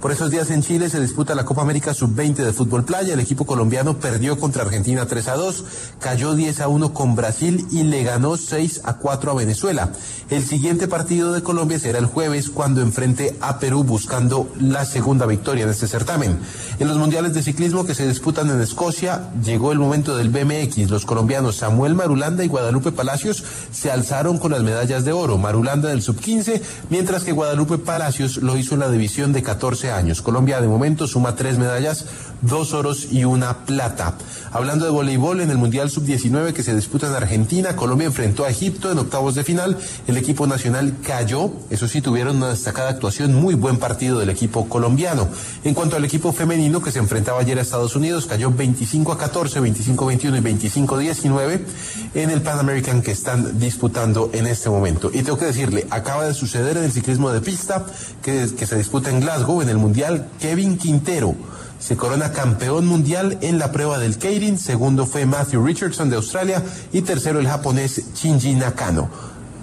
Por esos días en Chile se disputa la Copa América Sub-20 de fútbol playa. El equipo colombiano perdió contra Argentina 3 a 2, cayó 10 a 1 con Brasil y le ganó 6 a 4 a Venezuela. El siguiente partido de Colombia será el jueves cuando enfrente a Perú buscando la segunda victoria en este certamen. En los mundiales de ciclismo que se disputan en Escocia llegó el momento del BMX. Los colombianos Samuel Marulanda y Guadalupe Palacios se alzaron con las medallas de oro. Marulanda del sub-15, mientras que Guadalupe Palacios lo hizo en la división de 14 años. Colombia de momento suma tres medallas, dos oros y una plata. Hablando de voleibol, en el Mundial Sub-19 que se disputa en Argentina, Colombia enfrentó a Egipto en octavos de final. El equipo nacional cayó, eso sí, tuvieron una destacada actuación, muy buen partido del equipo colombiano. En cuanto al equipo femenino que se enfrentaba ayer a Estados Unidos, cayó 25 a 14, 25 a 21 y 25 a 19 en el Pan American que están disputando en este momento. Y tengo que decirle, acaba de suceder en el ciclismo de pista que, que se disputa en Glasgow, en el Mundial, Kevin Quintero se corona campeón mundial en la prueba del Keirin, segundo fue Matthew Richardson de Australia y tercero el japonés Shinji Nakano.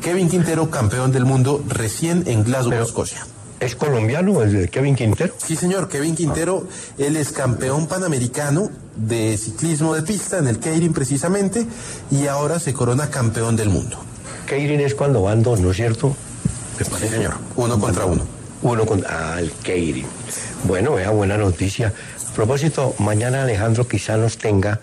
Kevin Quintero, campeón del mundo recién en Glasgow, Escocia. ¿Es colombiano el de Kevin Quintero? Sí, señor, Kevin Quintero, él es campeón panamericano de ciclismo de pista en el Keirin precisamente y ahora se corona campeón del mundo. Keirin es cuando van dos, ¿no es cierto? Sí, señor, uno contra uno. Uno contra... Ah, el Keirin. Bueno, vea, buena noticia. A propósito, mañana Alejandro quizá nos tenga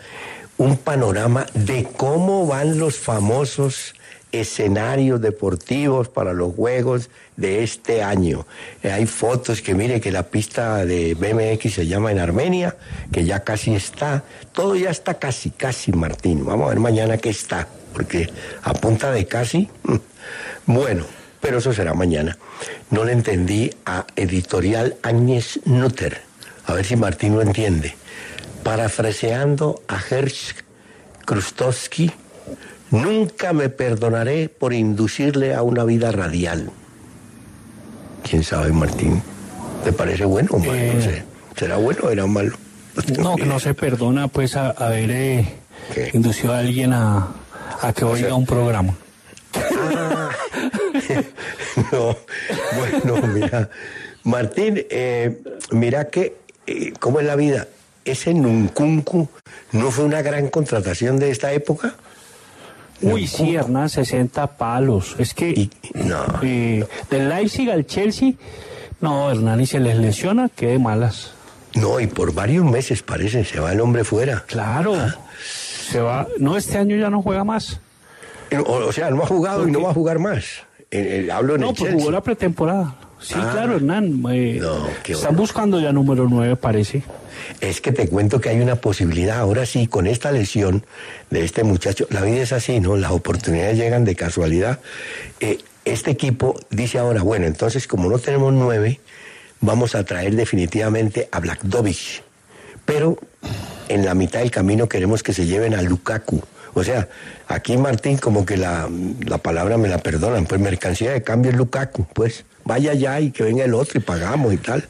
un panorama de cómo van los famosos escenarios deportivos para los Juegos de este año. Eh, hay fotos que mire que la pista de BMX se llama en Armenia, que ya casi está. Todo ya está casi, casi, Martín. Vamos a ver mañana qué está, porque a punta de casi. Bueno, pero eso será mañana. No le entendí a Editorial Áñez Nutter. A ver si Martín lo entiende. Parafraseando a Hersch Krustowski, nunca me perdonaré por inducirle a una vida radial. ¿Quién sabe, Martín? ¿Te parece bueno o malo? No sé. ¿Será bueno o era malo? No, que no se perdona, pues, a- haber eh, inducido a alguien a, a que oiga un programa. No, bueno, mira, Martín, eh, mira que, eh, ¿cómo es la vida? Ese Nunkunku no fue una gran contratación de esta época. Uy, sí, Hernán, 60 palos. Es que eh, del Leipzig al Chelsea, no, Hernán, y se les lesiona, qué de malas. No, y por varios meses parece, se va el hombre fuera. Claro, se va. No, este año ya no juega más. O, o sea, no ha jugado y no va a jugar más. Hablo en No, el pues Chelsea. jugó la pretemporada. Sí, Ah. claro, Hernán. eh, están buscando ya número 9, parece. Es que te cuento que hay una posibilidad, ahora sí, con esta lesión de este muchacho, la vida es así, ¿no? Las oportunidades llegan de casualidad. Eh, este equipo dice ahora, bueno, entonces como no tenemos nueve, vamos a traer definitivamente a Blackdovich. Pero en la mitad del camino queremos que se lleven a Lukaku. O sea, aquí Martín como que la, la palabra me la perdonan, pues mercancía de cambio es Lukaku, pues vaya ya y que venga el otro y pagamos y tal.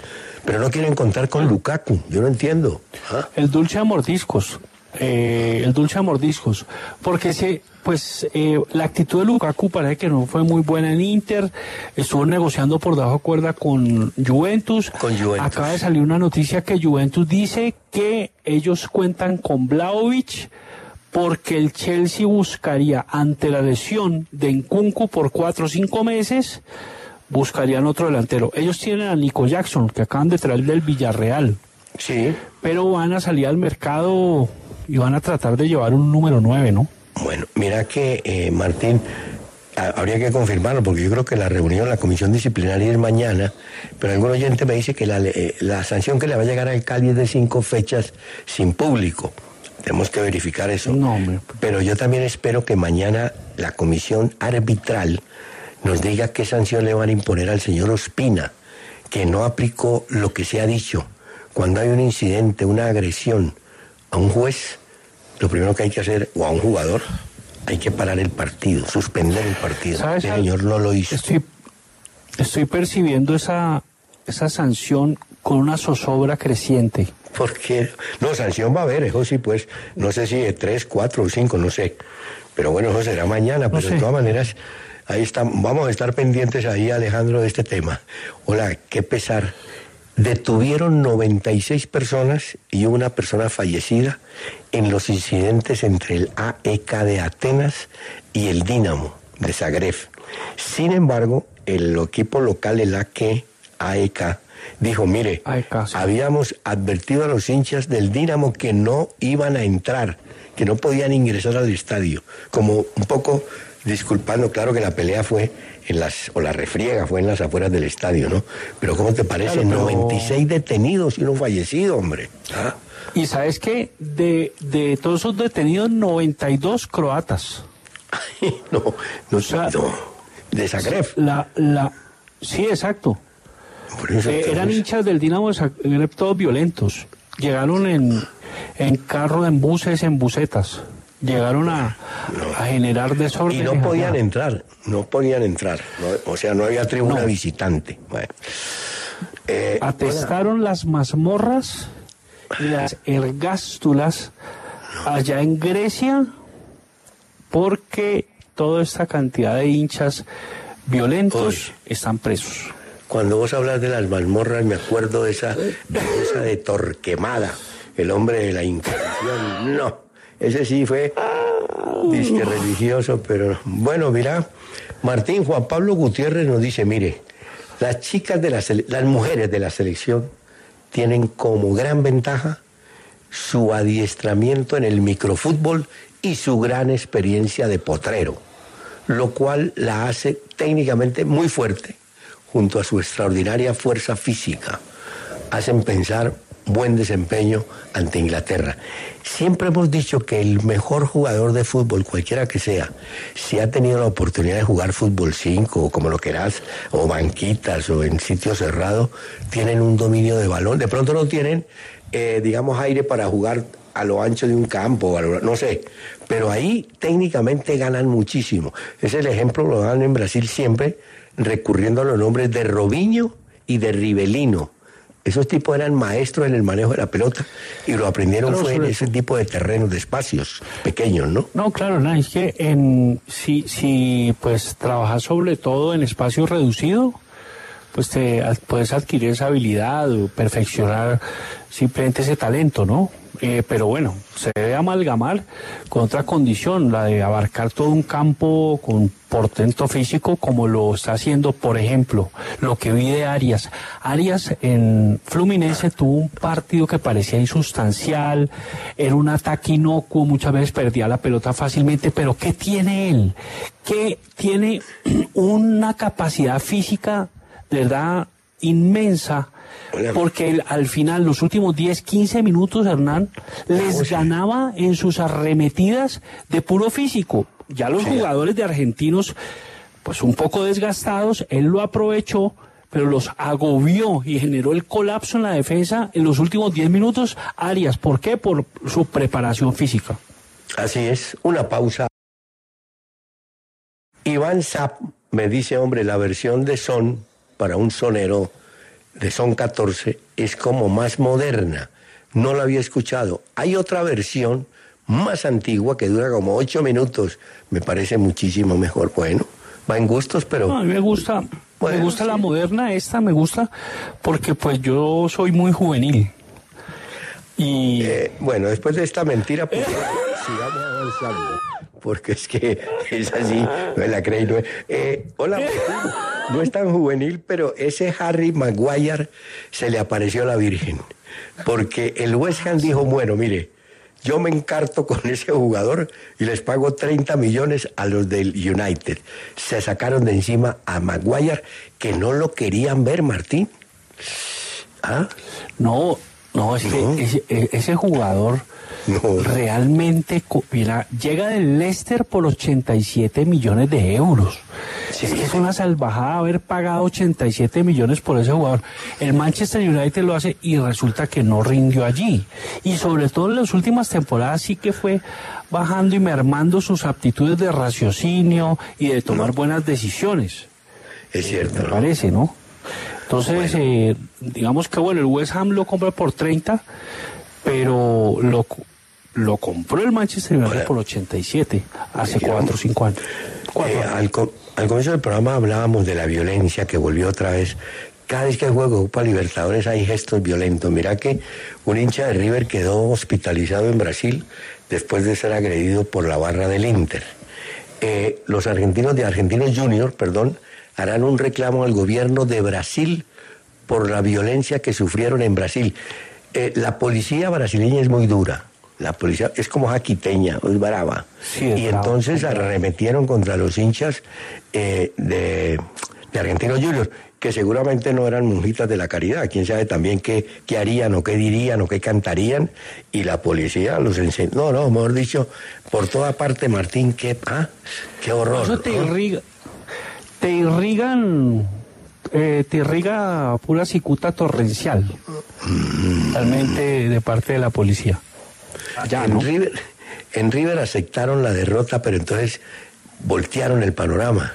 Pero no quieren contar con Lukaku, yo no entiendo. ¿Ah? El dulce a mordiscos. eh, el dulce a mordiscos. Porque se, pues eh, la actitud de Lukaku parece que no fue muy buena en Inter. Estuvo negociando por debajo de cuerda con Juventus. Con Juventus. Acaba de salir una noticia que Juventus dice que ellos cuentan con Vlaovic porque el Chelsea buscaría ante la lesión de Nkunku por cuatro o cinco meses buscarían otro delantero. Ellos tienen a Nico Jackson, que acaban de traer del Villarreal. Sí. Pero van a salir al mercado y van a tratar de llevar un número 9, ¿no? Bueno, mira que, eh, Martín, a- habría que confirmarlo, porque yo creo que la reunión, la comisión disciplinaria es mañana, pero algún oyente me dice que la, eh, la sanción que le va a llegar al Cali es de cinco fechas sin público. Tenemos que verificar eso. No, hombre. Pero yo también espero que mañana la comisión arbitral nos diga qué sanción le van a imponer al señor Ospina, que no aplicó lo que se ha dicho. Cuando hay un incidente, una agresión a un juez, lo primero que hay que hacer, o a un jugador, hay que parar el partido, suspender el partido. ¿Sabes El señor no lo hizo. Estoy, estoy percibiendo esa, esa sanción con una zozobra creciente. Porque no, sanción va a haber, eso sí, pues, no sé si de tres, cuatro o cinco, no sé. Pero bueno, eso será mañana, pero de sé. todas maneras, ahí están, vamos a estar pendientes ahí, Alejandro, de este tema. Hola, qué pesar. Detuvieron 96 personas y una persona fallecida en los incidentes entre el AEK de Atenas y el Dinamo de Zagreb. Sin embargo, el equipo local, el AEK dijo, mire, habíamos advertido a los hinchas del Dinamo que no iban a entrar, que no podían ingresar al estadio, como un poco disculpando, claro que la pelea fue en las, o la refriega fue en las afueras del estadio, ¿no? Pero ¿cómo te parece? Claro, pero- 96 detenidos y uno fallecido, hombre. ¿Ah? Y sabes qué, de, de todos esos detenidos, 92 croatas. no, no, sea, no. De Zagreb. La, la, sí, exacto. Eh, eran hinchas del Dinamo de Zagreb, todos violentos. Llegaron en, en carro, en buses, en busetas. Llegaron a, a generar desorden. Y no podían entrar, no podían entrar. no- o sea, no había tribuna No. visitante. Bueno. Eh, Atestaron las mazmorras y las ergástulas allá en Grecia porque toda esta cantidad de hinchas violentos están presos. Cuando vos hablas de las mazmorras, me acuerdo de esa, esa de Torquemada, el hombre de la Inquisición. No, ese sí fue disque religioso, pero bueno, mira, Martín Juan Pablo Gutiérrez nos dice, mire, las chicas de la las mujeres de la selección tienen como gran ventaja su adiestramiento en el microfútbol y su gran experiencia de potrero, lo cual la hace técnicamente muy fuerte junto a su extraordinaria fuerza física. Hacen pensar buen desempeño ante Inglaterra. Siempre hemos dicho que el mejor jugador de fútbol, cualquiera que sea, si ha tenido la oportunidad de jugar fútbol 5 o como lo querás, o banquitas o en sitio cerrado, tienen un dominio de balón. De pronto no tienen, eh, digamos, aire para jugar a lo ancho de un campo, a lo- no sé, pero ahí técnicamente ganan muchísimo. Es el ejemplo, lo dan en Brasil siempre, recurriendo a los nombres de Robinho y de Rivelino. Esos tipos eran maestros en el manejo de la pelota y lo aprendieron Claro, fue en ese tipo de terrenos, de espacios pequeños, ¿no? No, claro, no, es que en, si, si pues trabajas sobre todo en espacio reducido, pues te puedes adquirir esa habilidad o perfeccionar simplemente ese talento, ¿no? Eh, pero bueno, se debe amalgamar con otra condición, la de abarcar todo un campo con portento físico, como lo está haciendo, por ejemplo, lo que vi de Arias. Arias en Fluminense tuvo un partido que parecía insustancial, era un ataque inocuo, muchas veces perdía la pelota fácilmente, pero ¿qué tiene él? Que tiene una capacidad física de verdad inmensa. Porque al final, los últimos 10, 15 minutos, Hernán, les ganaba en sus arremetidas de puro físico. Ya los jugadores de argentinos, pues un poco desgastados, él lo aprovechó, pero los agobió y generó el colapso en la defensa en los últimos 10 minutos. Arias, ¿por qué? Por su preparación física. Así es, una pausa. Iván Zapp me dice, hombre, la versión de Son para un sonero de Son 14 es como más moderna. No la había escuchado. Hay otra versión más antigua que dura como ocho minutos. Me parece muchísimo mejor. Bueno, va en gustos, pero... No, a mí me gusta, me gusta la moderna, esta me gusta, porque pues yo soy muy juvenil. Y Eh, bueno, después de esta mentira, pues sigamos avanzando. Porque es que es así, no es la creí. No Eh, hola, no es tan juvenil, pero ese Harry Maguire se le apareció a la Virgen. Porque el West Ham dijo, bueno, mire, yo me encarto con ese jugador y les pago 30 millones a los del United. Se sacaron de encima a Maguire, que no lo querían ver, Martín. ¿Ah? no, no, es que ese, e- ese jugador realmente mira, llega del Leicester por 87 millones de euros. Es que es una salvajada haber pagado 87 millones por ese jugador. El Manchester United lo hace y resulta que no rindió allí. Y sobre todo en las últimas temporadas sí que fue bajando y mermando sus aptitudes de raciocinio y de tomar buenas decisiones. Es cierto. Me parece, ¿no? Entonces, eh, digamos que bueno, el West Ham lo compra por 30, pero lo, lo compró el Manchester United por 87, hace 4 o 5 años. Eh, al, co- al comienzo del programa hablábamos de la violencia que volvió otra vez. Cada vez que hay juego Copa Libertadores hay gestos violentos. Mira que un hincha de River quedó hospitalizado en Brasil después de ser agredido por la barra del Inter. Eh, los argentinos de Argentinos Junior, perdón, harán un reclamo al gobierno de Brasil por la violencia que sufrieron en Brasil. Eh, la policía brasileña es muy dura, La policía es como jaquiteña, es brava. Sí, es y entonces arremetieron contra los hinchas eh, de, de Argentinos Juniors, que seguramente no eran monjitas de la caridad. Quién sabe también qué, qué harían o qué dirían o qué cantarían. Y la policía los enseñó. No, no, mejor dicho, por toda parte, Martín, qué, ah, qué horror. Eso te irriga, te irrigan, eh, te irriga pura cicuta torrencial, realmente de parte de la policía. Allá, en, ¿no? River, en River aceptaron la derrota, pero entonces voltearon el panorama.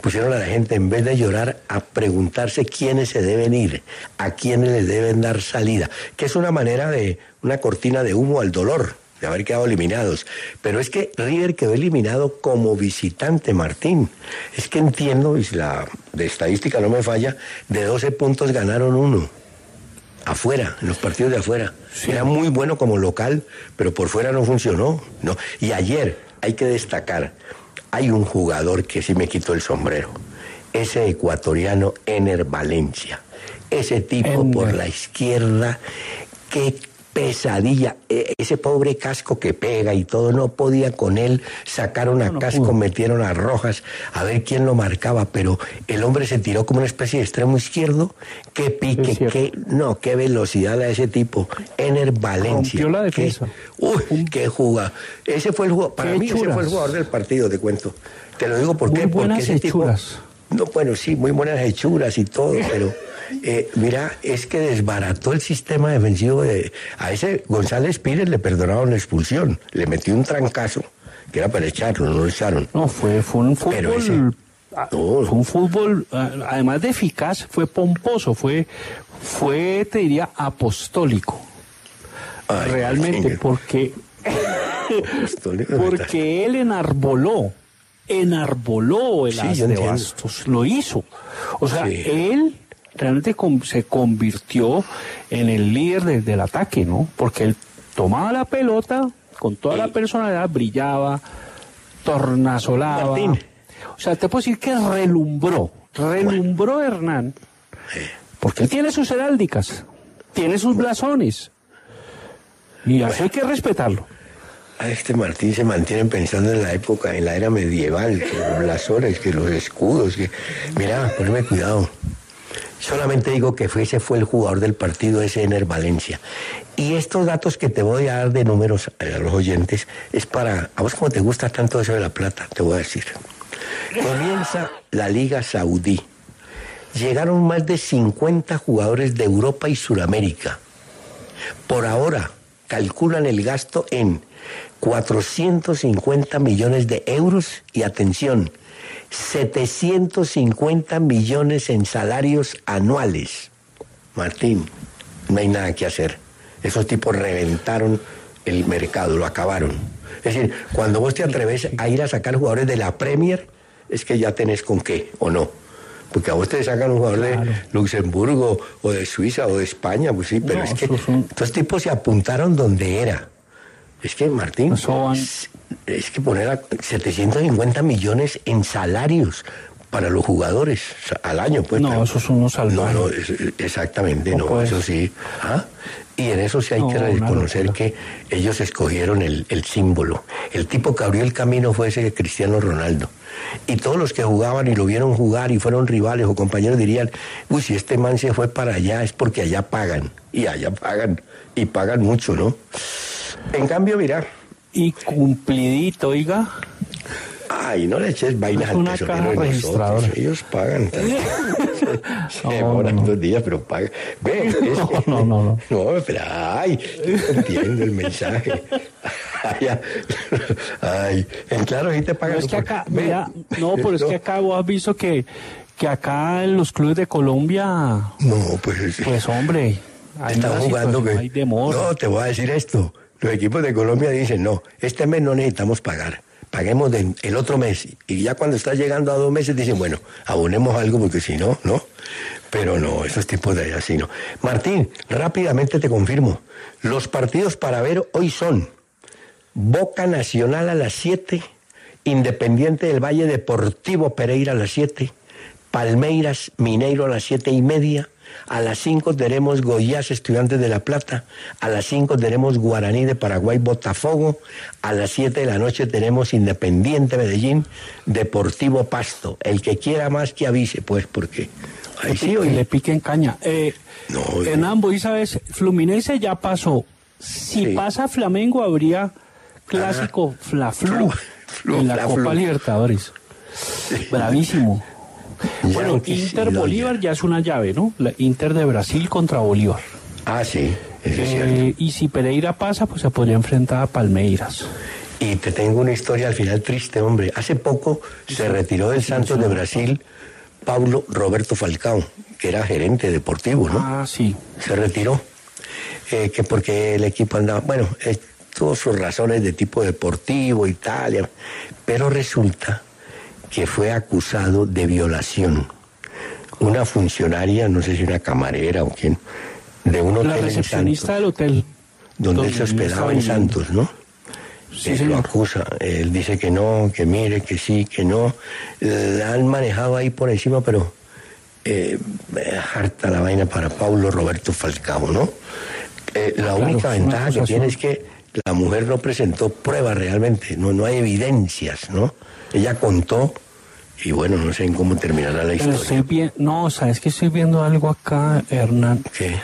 Pusieron a la gente, en vez de llorar, a preguntarse quiénes se deben ir, a quiénes les deben dar salida, que es una manera de, una cortina de humo al dolor de haber quedado eliminados. Pero es que River quedó eliminado como visitante, Martín. Es que entiendo, y si la de estadística no me falla, de 12 puntos ganaron uno afuera, en los partidos de afuera. Era muy bueno como local, pero por fuera no funcionó. No. Y ayer hay que destacar, hay un jugador que sí me quitó el sombrero, ese ecuatoriano Ener Valencia. Ese tipo por la izquierda, qué pesadilla. E- ese pobre casco que pega y todo, no podía con él. Sacaron a No, no casco, pudo. metieron a Rojas a ver quién lo marcaba, pero el hombre se tiró como una especie de extremo izquierdo. Qué pique, qué, no, qué velocidad a ese tipo. Ener Valencia. Rompió la Qué- defensa. uy, qué juga. Ese fue el jugador, para Qué mí ese fue el jugador del partido, te cuento. Te lo digo porque Muy buenas porque ese tipo- no, bueno, sí, muy buenas hechuras y todo, pero eh, mira, es que desbarató el sistema defensivo de. A ese González Pires le perdonaron la expulsión, le metió un trancazo, que era para echarlo, no lo echaron. No, fue, fue un Pero ese- fútbol, No. fue un fútbol, además de eficaz, fue pomposo, fue, fue, te diría, apostólico. Ay, realmente, porque, porque él enarboló, enarboló el Sí, as yo de entiendo. bastos, lo hizo. O sea, Sí. él realmente se convirtió en el líder de- del ataque, ¿no? Porque él tomaba la pelota con toda la personalidad, brillaba, tornasolaba. Martín. O sea, te puedo decir que relumbró, relumbró Hernán, porque él tiene sus heráldicas, tiene sus blasones. Y así hay que respetarlo. A este Martín se mantienen pensando en la época, en la era medieval, que los blasones, que los escudos, que. Mira, ponme cuidado. Solamente digo que ese fue el jugador del partido ese Ener Valencia. Y estos datos que te voy a dar de números a los oyentes es para. A vos como te gusta tanto eso de la plata, te voy a decir. Comienza la Liga Saudí. Llegaron más de 50 jugadores de Europa y Sudamérica. Por ahora calculan el gasto en 450 millones de euros y atención, 750 millones en salarios anuales. Martín, no hay nada que hacer. Esos tipos reventaron el mercado, lo acabaron. Es decir, cuando vos te atreves a ir a sacar jugadores de la Premier, es que ya tenés con qué, ¿o no? Porque a vos te sacan un jugador de Luxemburgo o de Suiza o de España, pues sí, pero No, es que son- estos tipos se apuntaron donde era. Es que, Martín, es, que poner a 750 millones en salarios para los jugadores al año, pues. No, pero- esos son unos salvajes. No, no, es- exactamente, No eso sí. ¿Ah? Y en eso sí hay No, que reconocer que ellos escogieron el, el símbolo. El tipo que abrió el camino fue ese Cristiano Ronaldo. Y todos los que jugaban y lo vieron jugar y fueron rivales o compañeros dirían, uy, si este man se fue para allá es porque allá pagan. Y allá pagan. Y pagan mucho, ¿no? En cambio, mira, Y cumplidito, oiga. ay, no le eches vainas al tesorero de nosotros. Ellos pagan. Se demoran dos días, pero pagan. No, no, no, no. Pero ay, yo entiendo el mensaje. Ay, claro, sí te pagan. Pero es que acá, mira, no, pero es que acá vos has visto que, que acá en los clubes de Colombia, No, pues. pues hombre, una jugando que. No, te voy a decir esto. Los equipos de Colombia dicen, no, este mes no necesitamos pagar. Paguemos el otro mes. Y ya cuando está llegando a dos meses dicen, bueno, abonemos algo porque si no, no. Pero no, esos tipos de allá sí no. Martín, rápidamente te confirmo. Los partidos para ver hoy son Boca Nacional a las 7, Independiente del Valle Deportivo Pereira a las 7, Palmeiras Mineiro a las siete y media, A las 5 tenemos Goiás Estudiantes de La Plata. A las 5 tenemos Guaraní de Paraguay Botafogo. A las 7 de la noche tenemos Independiente Medellín, Deportivo Pasto. El que quiera más que avise, pues, porque ahí sí, oye. le piquen caña. Eh, No, en ambos, y sabes, Fluminense ya pasó. Si Sí. pasa Flamengo, habría clásico Fla-Flu Flu, en la Fla-Flu. Copa Libertadores. Bravísimo. Bueno, Inter Bolívar ya es una llave, ¿no? La Inter de Brasil contra Bolívar. Ah, sí, eso es cierto. Eh, y si Pereira pasa, pues se podría enfrentar a Palmeiras. Y te tengo una historia al final triste, hombre. Hace poco se retiró del Santos de Brasil Paulo Roberto Falcao, que era gerente deportivo, ¿no? Ah, sí. Se retiró. Eh, que porque el equipo andaba. Bueno, eh, tuvo sus razones de tipo deportivo y tal. Pero resulta que fue acusado de violación. Una funcionaria, no sé si una camarera o quién, de un hotel La en recepcionista Santos del hotel. donde él se él hospedaba en. Santos, ¿no? Sí, Eh, lo acusa, él dice que no, que mire, que sí, que no. La han manejado ahí por encima, pero eh, eh, harta la vaina para Paulo Roberto Falcao, ¿no? Eh, la Claro, única ventaja que tiene es que la mujer no presentó pruebas realmente, no, no hay evidencias, ¿no? Ella contó y bueno, no sé en cómo terminará la historia. estoy bien, no, sabes que estoy viendo algo acá, Hernán, ¿Qué?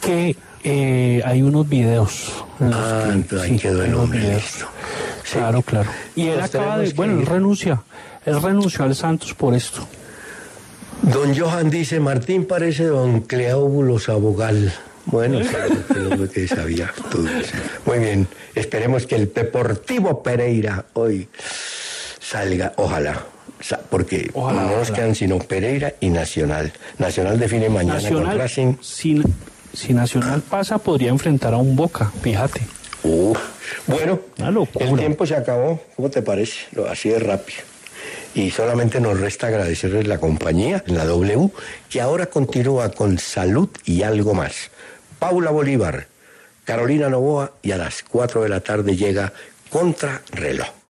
que eh, hay unos videos. Ah, que- entonces ahí quedó el hombre. Sí. Claro, claro. Y él Nos acaba de, que bueno, él renuncia, él renunció al Santos por esto. Don Johan dice, Martín parece don Cleóbulo Abogal. Bueno, claro, que sabía todo eso. Muy bien, esperemos que el Deportivo Pereira hoy salga, ojalá, porque Ojalá, no nos ojalá. quedan sino Pereira y Nacional. Nacional define mañana con Nacional, Racing. si, si Nacional pasa, podría enfrentar a un Boca, fíjate. Bueno, el tiempo se acabó, ¿cómo te parece? Así de rápido. Y solamente nos resta agradecerles la compañía la W, que ahora continúa con salud y algo más. Paula Bolívar, Carolina Novoa y a las 4 de la tarde llega Contra Reloj.